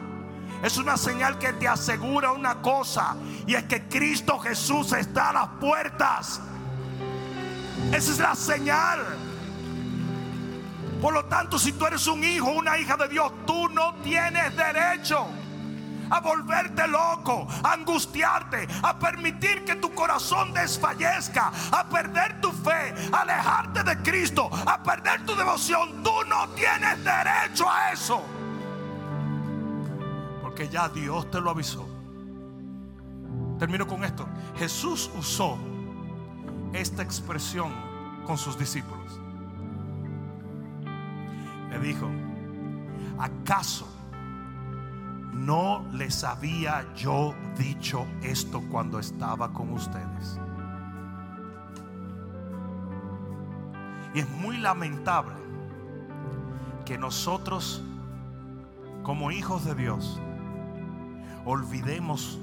Es una señal que te asegura una cosa y es que Cristo Jesús está a las puertas. Esa es la señal. Por lo tanto, si tú eres un hijo, una hija de Dios, tú no tienes derecho a volverte loco, a angustiarte, a permitir que tu corazón desfallezca, a perder tu fe, a alejarte de Cristo, a perder tu devoción. Tú no tienes derecho a eso. Porque ya Dios te lo avisó. Termino con esto. Jesús usó esta expresión con sus discípulos dijo, ¿acaso no les había yo dicho esto cuando estaba con ustedes? Y es muy lamentable que nosotros, como hijos de Dios, olvidemos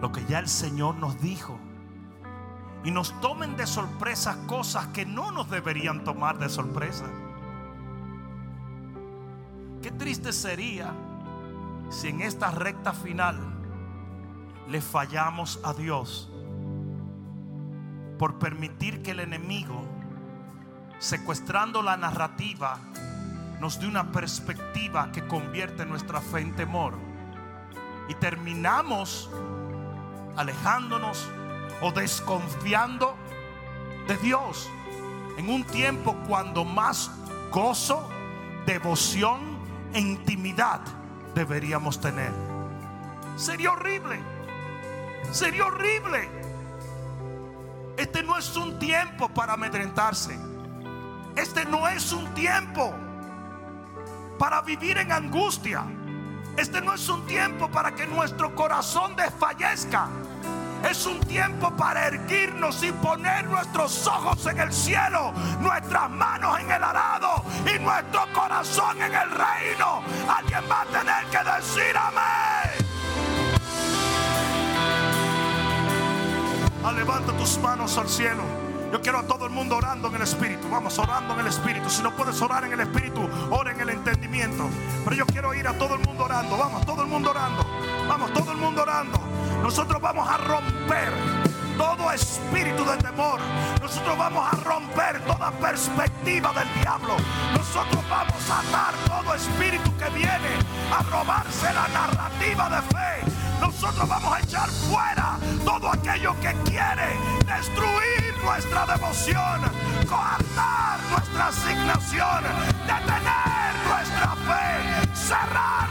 lo que ya el Señor nos dijo. Y nos tomen de sorpresa cosas que no nos deberían tomar de sorpresa. Qué triste sería si en esta recta final le fallamos a Dios por permitir que el enemigo, secuestrando la narrativa, nos dé una perspectiva que convierte nuestra fe en temor. Y terminamos alejándonos o desconfiando de Dios en un tiempo cuando más gozo, devoción, intimidad deberíamos tener. Sería horrible. Sería horrible. Este no es un tiempo para amedrentarse. Este no es un tiempo para vivir en angustia. Este no es un tiempo para que nuestro corazón desfallezca. Es un tiempo para erguirnos y poner nuestros ojos en el cielo, nuestras manos en el arado y nuestro corazón en el reino. Alguien va a tener que decir amén. Ah, levanta tus manos al cielo. Yo quiero a todo el mundo orando en el Espíritu. Vamos orando en el Espíritu. Si no puedes orar en el Espíritu, ora en el entendimiento. Pero yo quiero ir a todo el mundo orando. Vamos, todo el mundo orando. Vamos, todo el mundo orando. Nosotros vamos a romper todo espíritu de temor. Nosotros vamos a romper toda perspectiva del diablo. Nosotros vamos a atar todo espíritu que viene a robarse la narrativa de fe. Nosotros vamos a echar fuera todo aquello que quiere destruir nuestra devoción, coartar nuestra asignación, detener nuestra fe, cerrar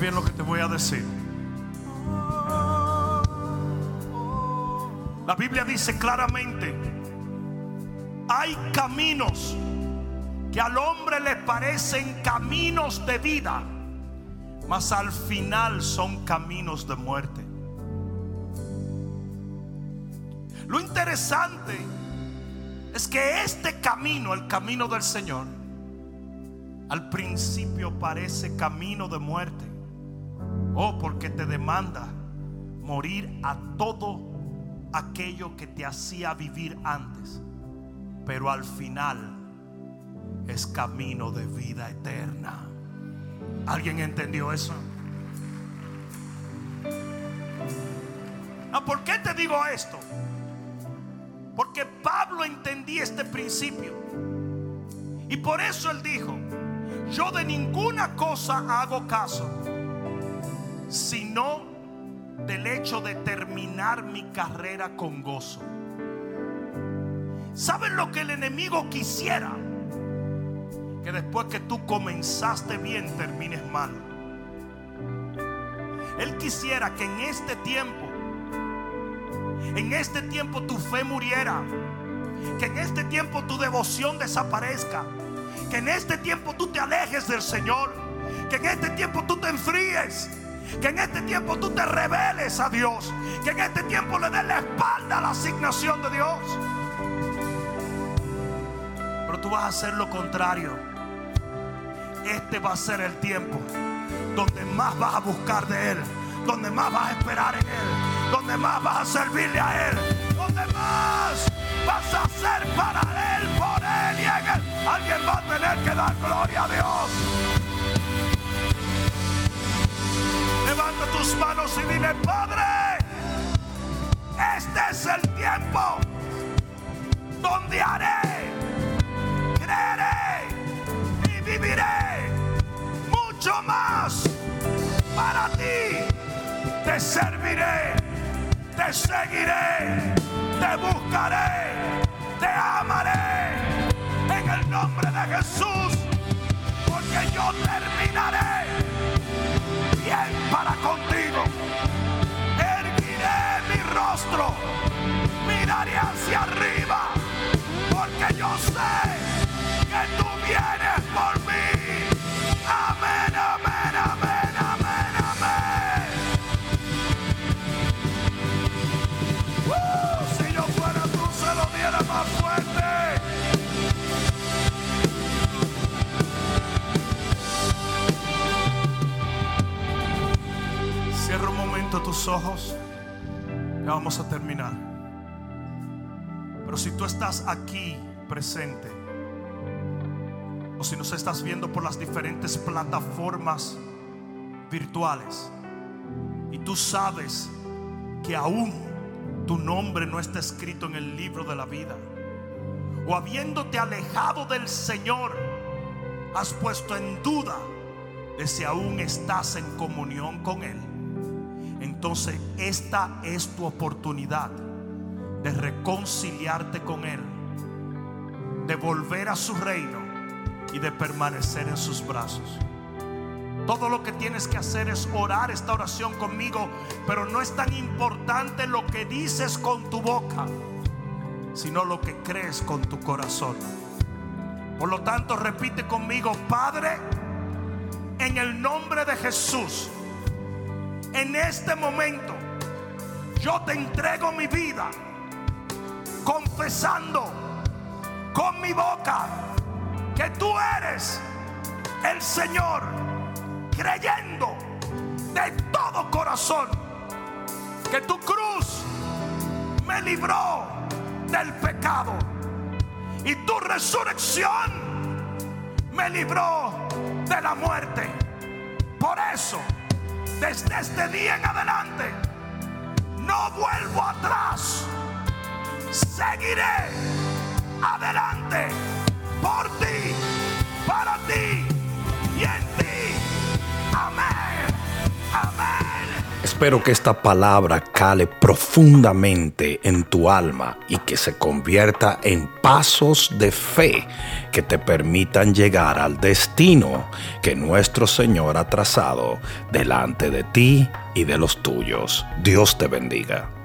Bien lo que te voy a decir. La Biblia dice claramente, hay caminos que al hombre le parecen caminos de vida, mas al final son caminos de muerte. Lo interesante es que este camino, el camino del Señor, al principio parece camino de muerte. Oh, porque te demanda morir a todo aquello que te hacía vivir antes. Pero al final es camino de vida eterna. ¿Alguien entendió eso? Ah, ¿Por qué te digo esto? Porque Pablo entendía este principio. Y por eso él dijo, yo de ninguna cosa hago caso, sino del hecho de terminar mi carrera con gozo. ¿Saben lo que el enemigo quisiera? Que después que tú comenzaste bien termines mal. Él quisiera que en este tiempo, en este tiempo tu fe muriera, que en este tiempo tu devoción desaparezca, que en este tiempo tú te alejes del Señor, que en este tiempo tú te enfríes, que en este tiempo tú te reveles a Dios, que en este tiempo le des la espalda a la asignación de Dios. Pero tú vas a hacer lo contrario. Este va a ser el tiempo donde más vas a buscar de Él, donde más vas a esperar en Él, donde más vas a servirle a Él, donde más vas a hacer para Él, por Él y en Él. Alguien va a tener que dar gloria a Dios. Tus manos y dile, Padre, este es el tiempo donde haré, creeré y viviré mucho más para ti. Te serviré, te seguiré, te buscaré, te amaré en el nombre de Jesús, porque yo terminaré hacia arriba, porque yo sé que tú vienes por mí. Amén, amén, amén, amén, amén. Uh, si yo fuera tú, se lo diera más fuerte. Cierra un momento tus ojos. Ya vamos a terminar. Pero si tú estás aquí presente. O si nos estás viendo por las diferentes plataformas virtuales y tú sabes que aún tu nombre no está escrito en el libro de la vida. O habiéndote alejado del Señor, has puesto en duda de si aún estás en comunión con Él. Entonces esta es tu oportunidad de reconciliarte con Él, de volver a su reino y de permanecer en sus brazos. Todo lo que tienes que hacer es orar esta oración conmigo, pero no es tan importante lo que dices con tu boca, sino lo que crees con tu corazón. Por lo tanto, repite conmigo, Padre, en el nombre de Jesús, en este momento, yo te entrego mi vida, confesando con mi boca que tú eres el Señor, creyendo de todo corazón que tu cruz me libró del pecado y tu resurrección me libró de la muerte. Por eso, desde este día en adelante, no vuelvo atrás. Seguiré adelante por ti, para ti y en ti. Amén. Amén. Espero que esta palabra cale profundamente en tu alma y que se convierta en pasos de fe que te permitan llegar al destino que nuestro Señor ha trazado delante de ti y de los tuyos. Dios te bendiga.